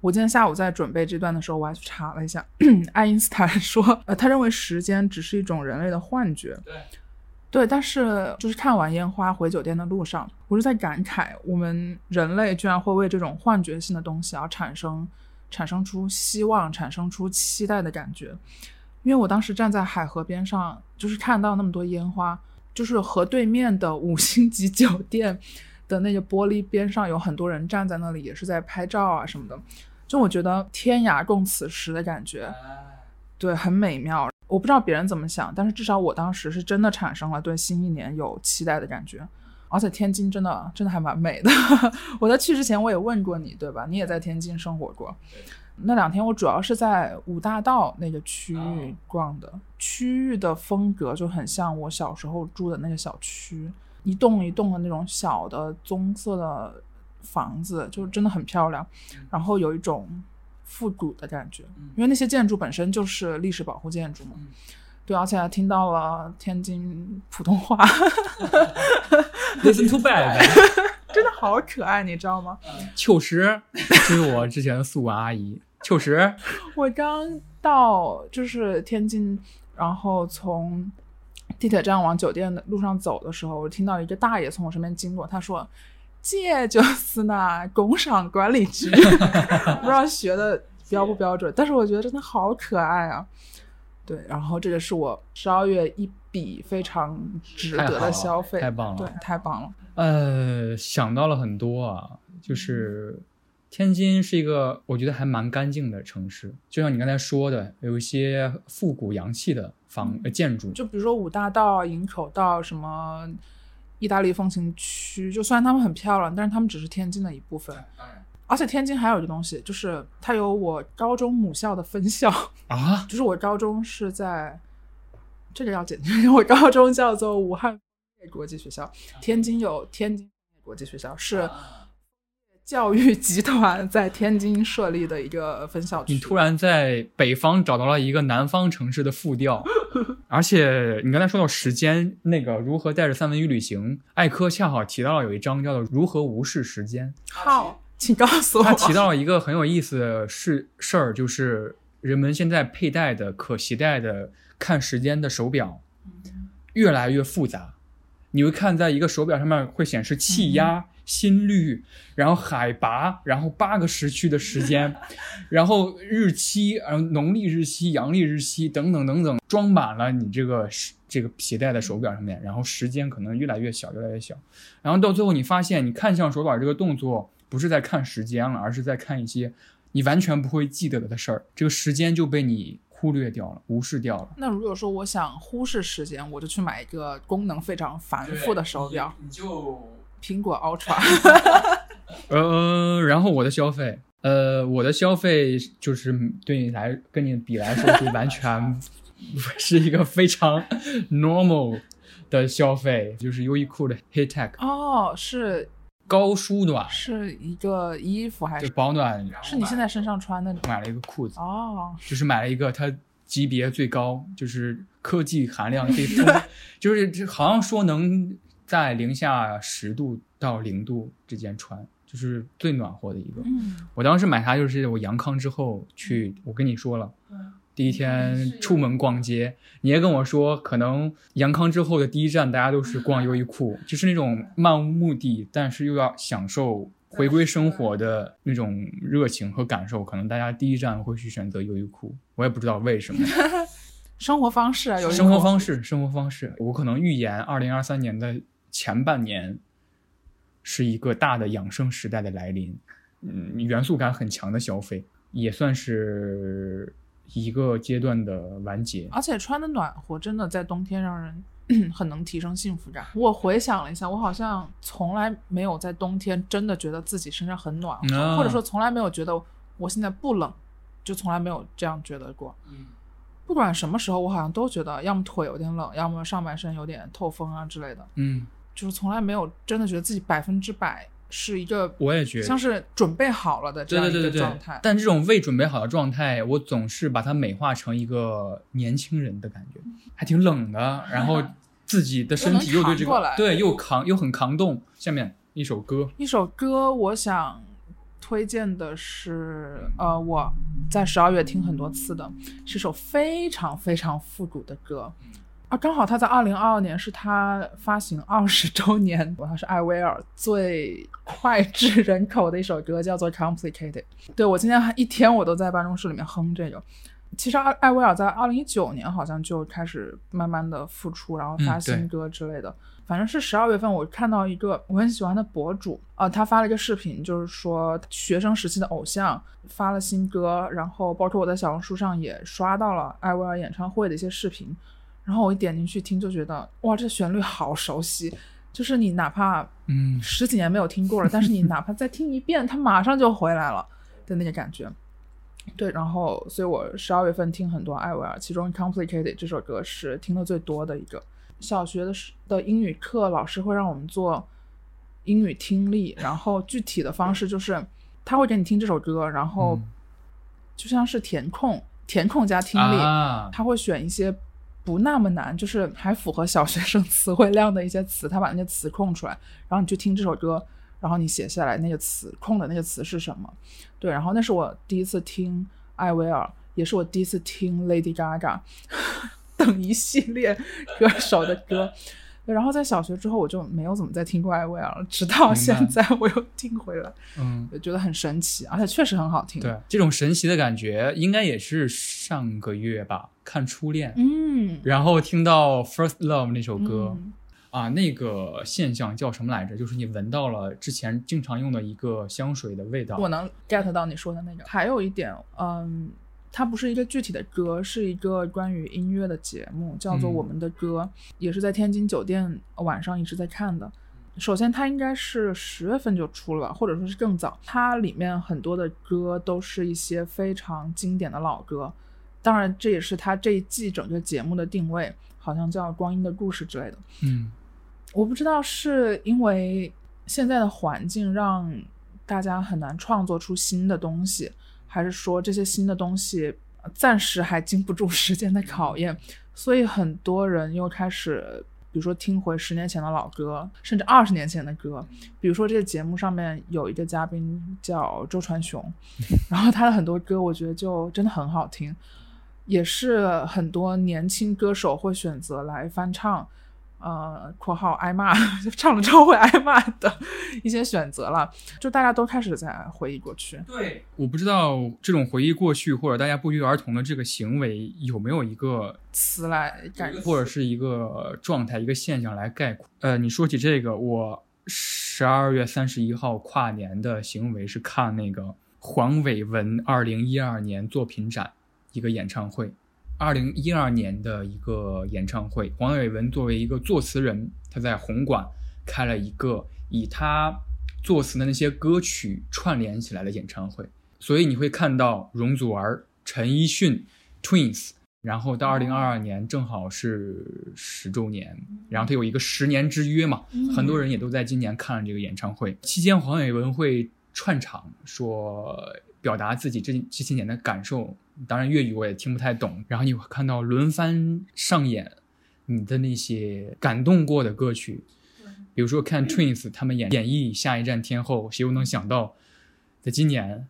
我今天下午在准备这段的时候，我还去查了一下，<clears throat> 爱因斯坦说，呃，他认为时间只是一种人类的幻觉。对，对，但是就是看完烟花回酒店的路上，我是在感慨，我们人类居然会为这种幻觉性的东西而产生产生出希望，产生出期待的感觉。因为我当时站在海河边上，就是看到那么多烟花，就是河对面的五星级酒店的那个玻璃边上有很多人站在那里，也是在拍照啊什么的。就我觉得天涯共此时的感觉，对，很美妙。我不知道别人怎么想，但是至少我当时是真的产生了对新一年有期待的感觉。而且天津真的真的还蛮美的。<laughs> 我在去之前我也问过你，对吧？你也在天津生活过。那两天我主要是在五大道那个区域逛的，区域的风格就很像我小时候住的那个小区，一栋一栋的那种小的棕色的房子，就是真的很漂亮，然后有一种复古的感觉，因为那些建筑本身就是历史保护建筑嘛。对，而且还听到了天津普通话，<laughs> <laughs> Listen to bad，<laughs> 真的好可爱，你知道吗？秋实，这是我之前的宿管阿姨，秋实，我刚到就是天津，然后从地铁站往酒店的路上走的时候，我听到一个大爷从我身边经过，他说：“这就是那工商管理局。<laughs> ”不知道学的标不标准，但是我觉得真的好可爱啊。对，然后这个是我十二月一笔非常值得的消费，太棒了，对，太棒了。呃，想到了很多啊，就是天津是一个我觉得还蛮干净的城市，就像你刚才说的，有一些复古洋气的房呃建筑，就比如说五大道、营口道什么意大利风情区，就虽然他们很漂亮，但是他们只是天津的一部分。而且天津还有一个东西，就是它有我高中母校的分校啊，<laughs> 就是我高中是在这个要简单，<laughs> 我高中叫做武汉国际学校，天津有天津国际学校，是教育集团在天津设立的一个分校区。你突然在北方找到了一个南方城市的副调，<laughs> 而且你刚才说到时间，那个如何带着三文鱼旅行，艾科恰好提到了有一章叫做如何无视时间。好。请告诉我，他提到了一个很有意思的事事儿，就是人们现在佩戴的可携带的看时间的手表越来越复杂。你会看，在一个手表上面会显示气压、心率，然后海拔，然后八个时区的时间，<laughs> 然后日期，然后农历日期、阳历日期等等等等，装满了你这个这个携带的手表上面，然后时间可能越来越小，越来越小，然后到最后你发现，你看向手表这个动作。不是在看时间了，而是在看一些你完全不会记得的事儿。这个时间就被你忽略掉了，无视掉了。那如果说我想忽视时间，我就去买一个功能非常繁复的手表，你就苹果 Ultra。<laughs> 呃，然后我的消费，呃，我的消费就是对你来跟你比来说，就完全是一个非常 normal 的消费，就是优衣库的 Heat Tech。哦，是。高舒暖是一个衣服还是保暖？是你现在身上穿的。买了一个裤子哦，就是买了一个它级别最高，就是科技含量最丰，<laughs> 就是好像说能在零下十度到零度之间穿，就是最暖和的一个。嗯，我当时买它就是我阳康之后去，我跟你说了。第一天出门逛街，你也跟我说，可能阳康之后的第一站，大家都是逛优衣库，就是那种 <laughs> 漫无目的，但是又要享受回归生活的那种热情和感受，可能大家第一站会去选择优衣库。我也不知道为什么，<laughs> 生活方式啊，有生活方式，生活方式。我可能预言，二零二三年的前半年是一个大的养生时代的来临，嗯，元素感很强的消费，也算是。一个阶段的完结，而且穿的暖和，真的在冬天让人很能提升幸福感。<clears throat> 我回想了一下，我好像从来没有在冬天真的觉得自己身上很暖和，或者说从来没有觉得我现在不冷，就从来没有这样觉得过。嗯，不管什么时候，我好像都觉得要么腿有点冷，要么上半身有点透风啊之类的。嗯，就是从来没有真的觉得自己百分之百。是一个，我也觉得像是准备好了的这样一个状态。但这种未准备好的状态，我总是把它美化成一个年轻人的感觉，还挺冷的。然后 <laughs> 自己的身体又对这个对又扛又很扛冻。下面一首歌，一首歌，我想推荐的是，呃，我在十二月听很多次的，是首非常非常复古的歌。啊，刚好他在二零二二年是他发行二十周年，他是艾薇儿最脍炙人口的一首歌，叫做《Complicated》。对我今天一天我都在办公室里面哼这个。其实艾艾薇儿在二零一九年好像就开始慢慢的复出，然后发新歌之类的。反正是十二月份，我看到一个我很喜欢的博主，啊，他发了一个视频，就是说学生时期的偶像发了新歌，然后包括我在小红书上也刷到了艾薇儿演唱会的一些视频。然后我一点进去听，就觉得哇，这旋律好熟悉，就是你哪怕嗯十几年没有听过了，但是你 <laughs> 哪怕再听一遍，它马上就回来了的那个感觉。对，然后所以我十二月份听很多艾薇儿，其中《Complicated》这首歌是听的最多的一个。小学的时的英语课，老师会让我们做英语听力，然后具体的方式就是他会给你听这首歌，然后就像是填空，填空加听力，他会选一些。不那么难，就是还符合小学生 <laughs> 词汇量的一些词，他把那些词空出来，然后你去听这首歌，然后你写下来那个词空的那个词是什么？对，然后那是我第一次听艾薇儿，也是我第一次听 Lady Gaga 等一系列 <laughs> 歌手的歌。然后在小学之后，我就没有怎么再听过艾薇儿了，直到现在我又听回来，<laughs> 嗯，觉得很神奇，而且确实很好听。对，这种神奇的感觉，应该也是上个月吧，看《初恋》，嗯，然后听到《First Love》那首歌。嗯啊，那个现象叫什么来着？就是你闻到了之前经常用的一个香水的味道。我能 get 到你说的那个。还有一点，嗯，它不是一个具体的歌，是一个关于音乐的节目，叫做《嗯我们的歌》，也是在天津酒店晚上一直在看的。首先，它应该是十月份就出了吧，或者说是更早。它里面很多的歌都是一些非常经典的老歌，当然这也是它这一季整个节目的定位，好像叫《光阴的故事》之类的。嗯我不知道是因为现在的环境让大家很难创作出新的东西，还是说这些新的东西呃暂时还经不住 <laughs> 时间的考验，所以很多人又开始，比如说听回十年前的老歌，甚至二十年前的歌。比如说这个节目上面有一个嘉宾叫周传雄，<laughs> 然后他的很多歌我觉得就真的很好听，也是很多年轻歌手会选择来翻唱。呃（括号挨骂） <laughs> 唱了之后会挨骂的一些选择了，就大家都开始在回忆过去。对，我不知道这种回忆过去或者大家不约而同的这个行为有没有一个词来概括，或者是一个状态、一个现象来概括。呃，你说起这个，我十二月三十一号跨年的行为是看那个黄伟文二零一二年作品展一个演唱会。二零一二年的一个演唱会，黄伟文作为一个作词人，他在红馆开了一个以他作词的那些歌曲串联起来的演唱会，所以你会看到容祖儿、陈奕迅、Twins，然后到二零二二年正好是十周年，然后他有一个十年之约嘛，很多人也都在今年看了这个演唱会。期间，黄伟文会串场说表达自己这这些年的感受，当然粤语我也听不太懂。然后你会看到轮番上演你的那些感动过的歌曲，比如说看 Twins 他们演演绎《下一站天后》，谁又能想到在今年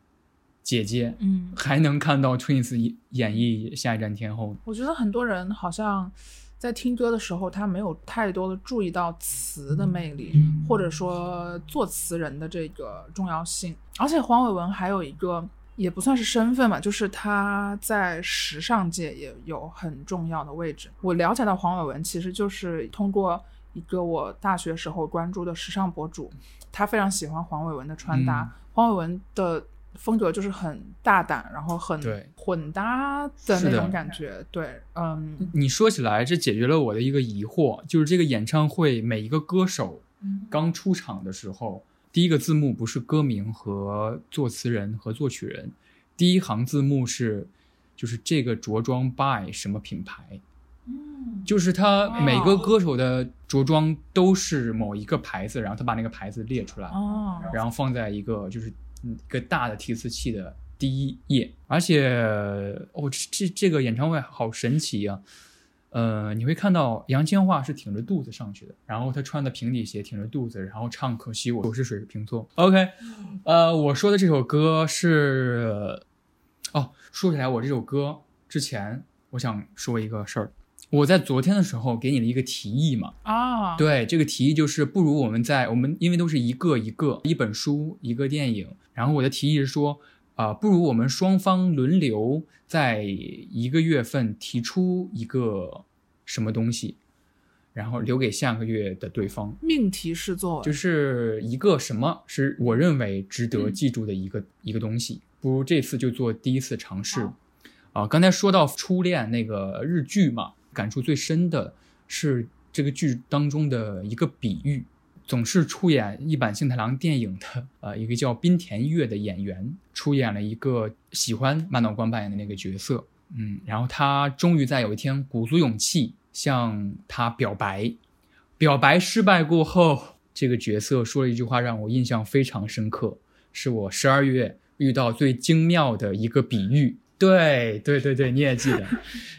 姐姐嗯，还能看到 Twins 演演绎《下一站天后》？我觉得很多人好像在听歌的时候，他没有太多的注意到词的魅力，或者说作词人的这个重要性。而且黄伟文还有一个也不算是身份吧，就是他在时尚界也有很重要的位置。我了解到黄伟文，其实就是通过一个我大学时候关注的时尚博主，他非常喜欢黄伟文的穿搭，嗯黄伟文的。风格就是很大胆，然后很混搭的那种感觉。对，嗯，你说起来，这解决了我的一个疑惑，就是这个演唱会每一个歌手刚出场的时候，第一个字幕不是歌名和作词人和作曲人，第一行字幕是就是这个着装 by 什么品牌，就是他每个歌手的着装都是某一个牌子，然后他把那个牌子列出来，哦，然后放在一个就是嗯一个大的提词器的第一页，而且哦，这这这个演唱会好神奇啊！呃，你会看到杨千嬅是挺着肚子上去的，然后她穿的平底鞋，挺着肚子，然后唱《可惜我是水瓶座》。OK，呃，我说的这首歌是，哦，说起来我这首歌之前，我想说一个事儿，我在昨天的时候给你了一个提议嘛，啊，对，这个提议就是不如我们在我们因为都是一个一个一本书一个电影，然后我的提议是说，啊、不如我们双方轮流在一个月份提出一个什么东西，然后留给下个月的对方，命题式作文，就是一个什么是我认为值得记住的一个、一个东西，不如这次就做第一次尝试。啊，刚才说到初恋那个日剧嘛，感触最深的是这个剧当中的一个比喻。总是出演一版幸太郎电影的，呃，一个叫滨田月的演员出演了一个喜欢满岛光扮演的那个角色，嗯，然后他终于在有一天鼓足勇气向他表白，表白失败过后，这个角色说了一句话让我印象非常深刻，是我十二月遇到最精妙的一个比喻。对对对对，你也记得，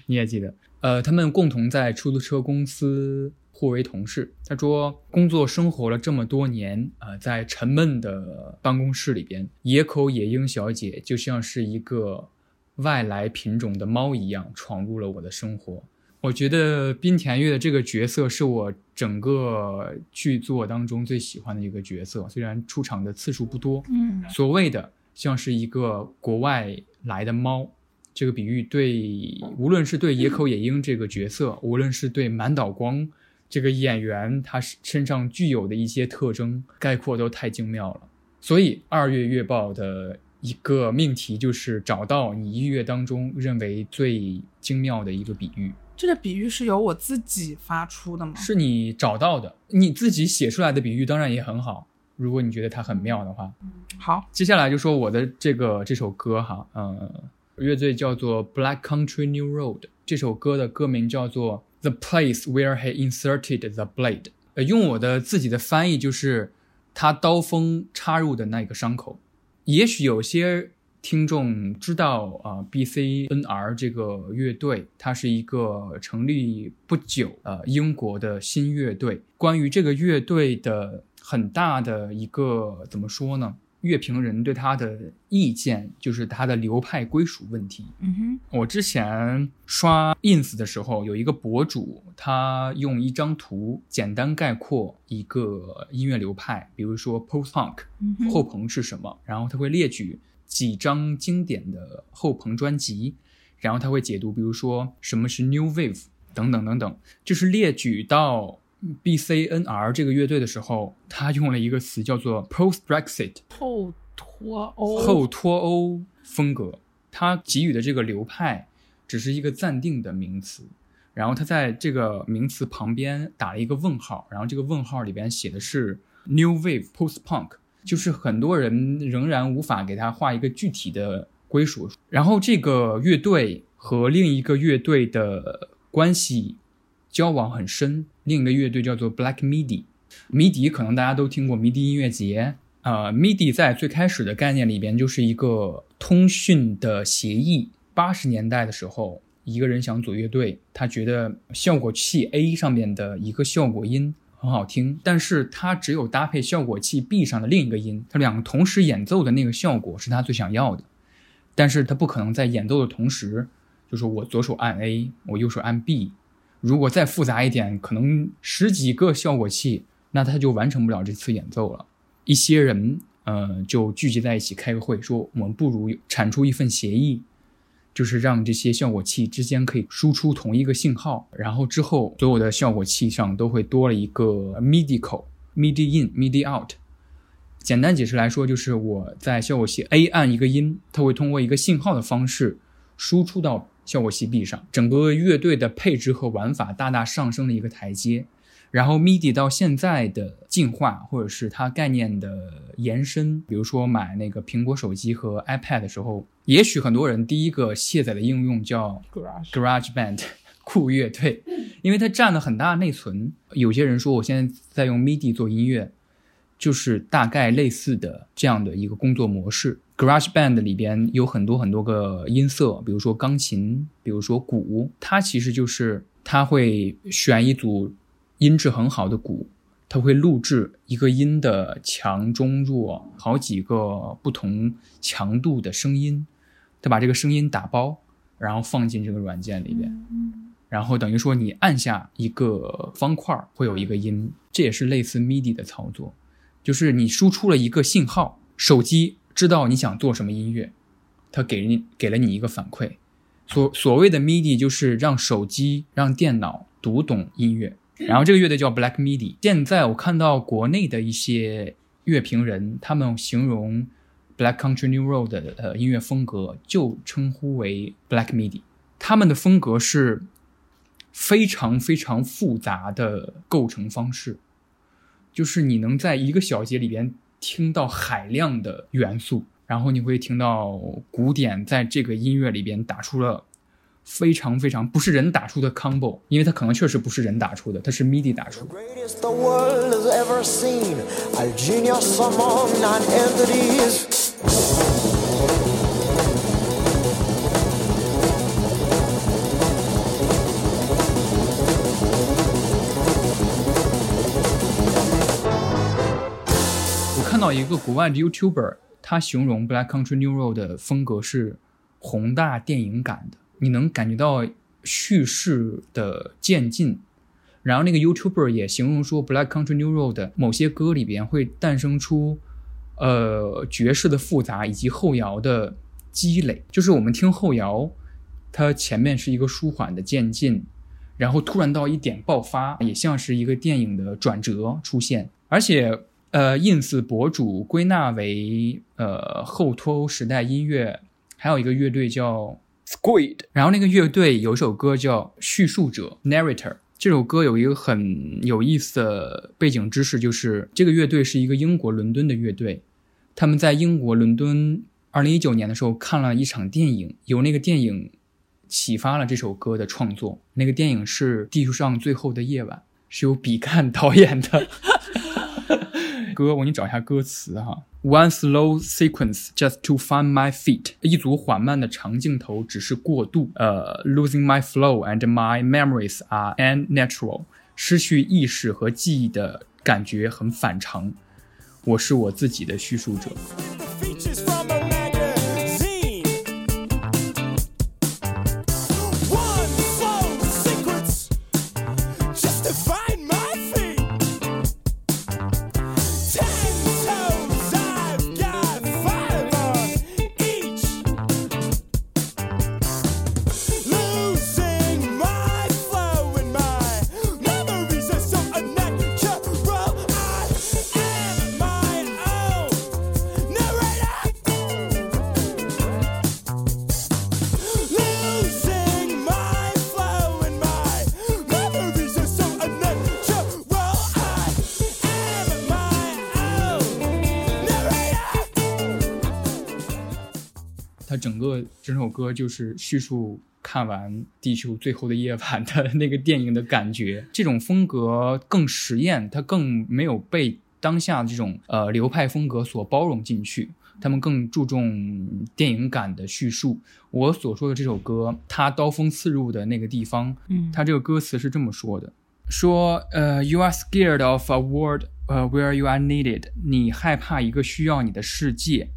你也记得。呃，他们共同在出租车公司互为同事。他说，工作生活了这么多年，呃，在沉闷的办公室里边，野口野樱小姐就像是一个外来品种的猫一样闯入了我的生活。我觉得滨田月的这个角色是我整个剧作当中最喜欢的一个角色，虽然出场的次数不多。嗯所谓的像是一个国外来的猫，这个比喻对，无论是对野口野樱这个角色，无论是对满岛光这个演员他身上具有的一些特征，概括都太精妙了。所以二月月报的一个命题就是找到你一月当中认为最精妙的一个比喻。这个比喻是由我自己发出的吗？是你找到的，你自己写出来的比喻当然也很好。如果你觉得它很妙的话，好，接下来就说我的这个这首歌哈，呃，乐队叫做 Black Country New Road，这首歌的歌名叫做 The Place Where He Inserted the Blade，呃，用我的自己的翻译就是他刀锋插入的那个伤口。也许有些听众知道啊、b c n r 这个乐队，它是一个成立不久呃英国的新乐队。关于这个乐队的很大的一个怎么说呢？乐评人对他的意见就是他的流派归属问题。嗯哼，我之前刷 ins 的时候，有一个博主，他用一张图简单概括一个音乐流派，比如说 post punk 嗯后朋是什么，然后他会列举几张经典的后朋专辑，然后他会解读，比如说什么是 new wave 等等等等，就是列举到 BCNR 这个乐队的时候，他用了一个词叫做 post Brexit。后脱欧后脱欧风格，他给予的这个流派只是一个暂定的名词，然后他在这个名词旁边打了一个问号，然后这个问号里边写的是 New Wave Post Punk，就是很多人仍然无法给他画一个具体的归属。然后这个乐队和另一个乐队的关系交往很深，另一个乐队叫做 Black Midi。迷笛可能大家都听过迷笛音乐节，呃，MIDI 在最开始的概念里边就是一个通讯的协议。八十年代的时候，一个人想组乐队，他觉得效果器 A 上面的一个效果音很好听，但是他只有搭配效果器 B 上的另一个音，他两个同时演奏的那个效果是他最想要的。但是他不可能在演奏的同时，就是我左手按 A，我右手按 B。如果再复杂一点，可能十几个效果器，那他就完成不了这次演奏了。一些人呃就聚集在一起开个会，说我们不如产出一份协议，就是让这些效果器之间可以输出同一个信号，然后之后所有的效果器上都会多了一个 MIDI 口，MIDI in MIDI out。简单解释来说，就是我在效果器 A 按一个音，它会通过一个信号的方式输出到效果器 B 上，整个乐队的配置和玩法大大上升了一个台阶。然后 MIDI 到现在的进化，或者是它概念的延伸，比如说买那个苹果手机和 iPad 的时候，也许很多人第一个卸载的应用叫 garage GarageBand <laughs> 酷乐队，因为它占了很大的内存。有些人说我现在在用 MIDI 做音乐，就是大概类似的这样的一个工作模式。GarageBand 里边有很多很多个音色，比如说钢琴，比如说鼓，它其实就是它会选一组音质很好的鼓，它会录制一个音的强中弱好几个不同强度的声音，它把这个声音打包，然后放进这个软件里边。然后等于说你按下一个方块会有一个音，这也是类似 MIDI 的操作，就是你输出了一个信号，手机知道你想做什么音乐，它给你给了你一个反馈。所所谓的 MIDI 就是让手机让电脑读懂音乐，然后这个乐队叫 Black MIDI。现在我看到国内的一些乐评人，他们形容 Black Country New Road 的呃音乐风格就称呼为 Black MIDI。他们的风格是非常非常复杂的构成方式，就是你能在一个小节里边听到海量的元素，然后你会听到古典在这个音乐里边打出了非常非常不是人打出的 combo，因为它可能确实不是人打出的，它是 MIDI 打出的。看到一个国外的 YouTuber，他形容 Black Country New Road 的风格是宏大电影感的，你能感觉到叙事的渐进。然后那个 YouTuber 也形容说，Black Country New Road 某些歌里边会诞生出，呃，爵士的复杂以及后摇的积累。就是我们听后摇，它前面是一个舒缓的渐进，然后突然到一点爆发，也像是一个电影的转折出现。而且，呃，ins 博主归纳为呃后脱欧时代音乐，还有一个乐队叫 Squid，然后那个乐队有首歌叫《叙述者》（Narrator）。这首歌有一个很有意思的背景知识，就是这个乐队是一个英国伦敦的乐队，他们在英国伦敦二零一九年的时候看了一场电影，由那个电影启发了这首歌的创作。那个电影是《地球上最后的夜晚》，是由比干 <laughs> 导演的。歌我给你找一下歌词哈。One slow sequence just to find my feet，一组缓慢的长镜头只是过渡。呃，losing my flow and my memories are unnatural，失去意识和记忆的感觉很反常。我是我自己的叙述者。整首歌就是叙述看完《地球最后的夜晚》的那个电影的感觉。这种风格更实验，它更没有被当下这种呃流派风格所包容进去。他们更注重电影感的叙述。我所说的这首歌，它刀锋刺入的那个地方，嗯它这个歌词是这么说的：说呃，You are scared of a world 呃 where you are needed，你害怕一个需要你的世界。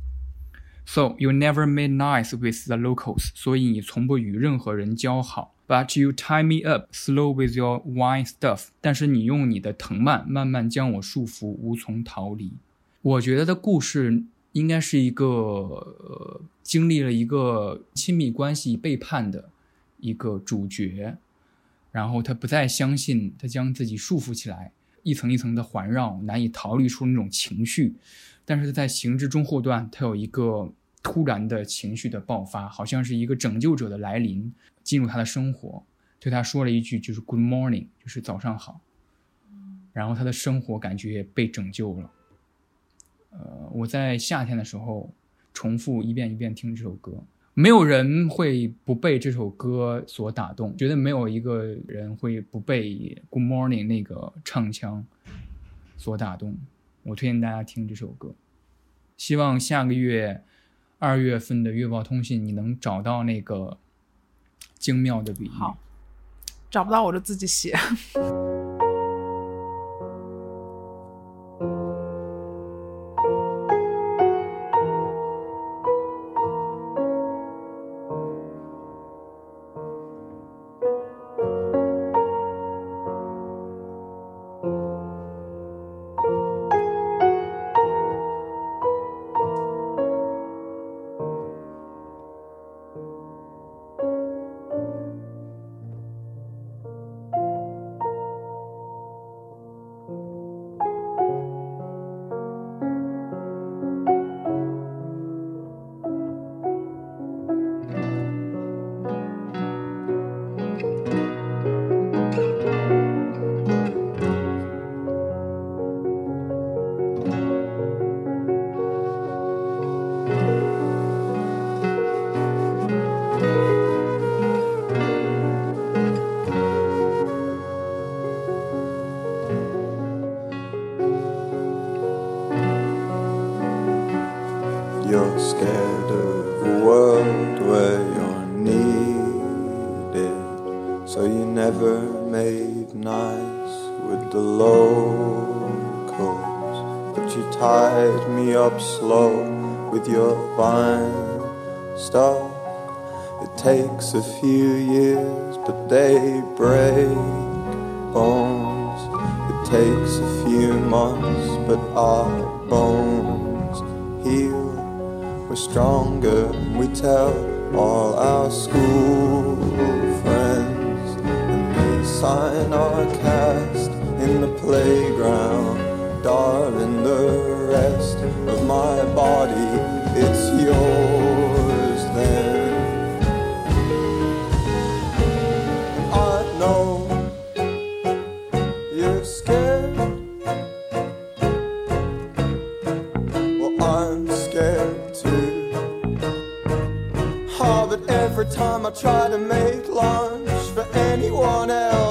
So you never made nice with the locals，所以你从不与任何人交好。But you tie me up slow with your wine stuff，但是你用你的藤蔓慢慢将我束缚，无从逃离。我觉得的故事应该是一个呃经历了一个亲密关系背叛的一个主角，然后他不再相信，他将自己束缚起来，一层一层的环绕，难以逃离出那种情绪。但是在行之中后段，他有一个突然的情绪的爆发，好像是一个拯救者的来临，进入他的生活，对他说了一句就是 “Good morning”，就是早上好。然后他的生活感觉被拯救了。呃，我在夏天的时候重复一遍一遍听这首歌，没有人会不被这首歌所打动，绝对没有一个人会不被 “Good Morning” 那个唱腔所打动。我推荐大家听这首歌，希望下个月二月份的月报通信你能找到那个精妙的比喻。好，找不到我就自己写。You tied me up slow with your vine stuff. It takes a few years, but they break bones. It takes a few months, but our bones heal. We're stronger, we tell all our school friends. And they sign our cast in the playground. Darling, the rest of my body, it's yours then. I know you're scared. Well, I'm scared too. Oh, but every time I try to make lunch for anyone else,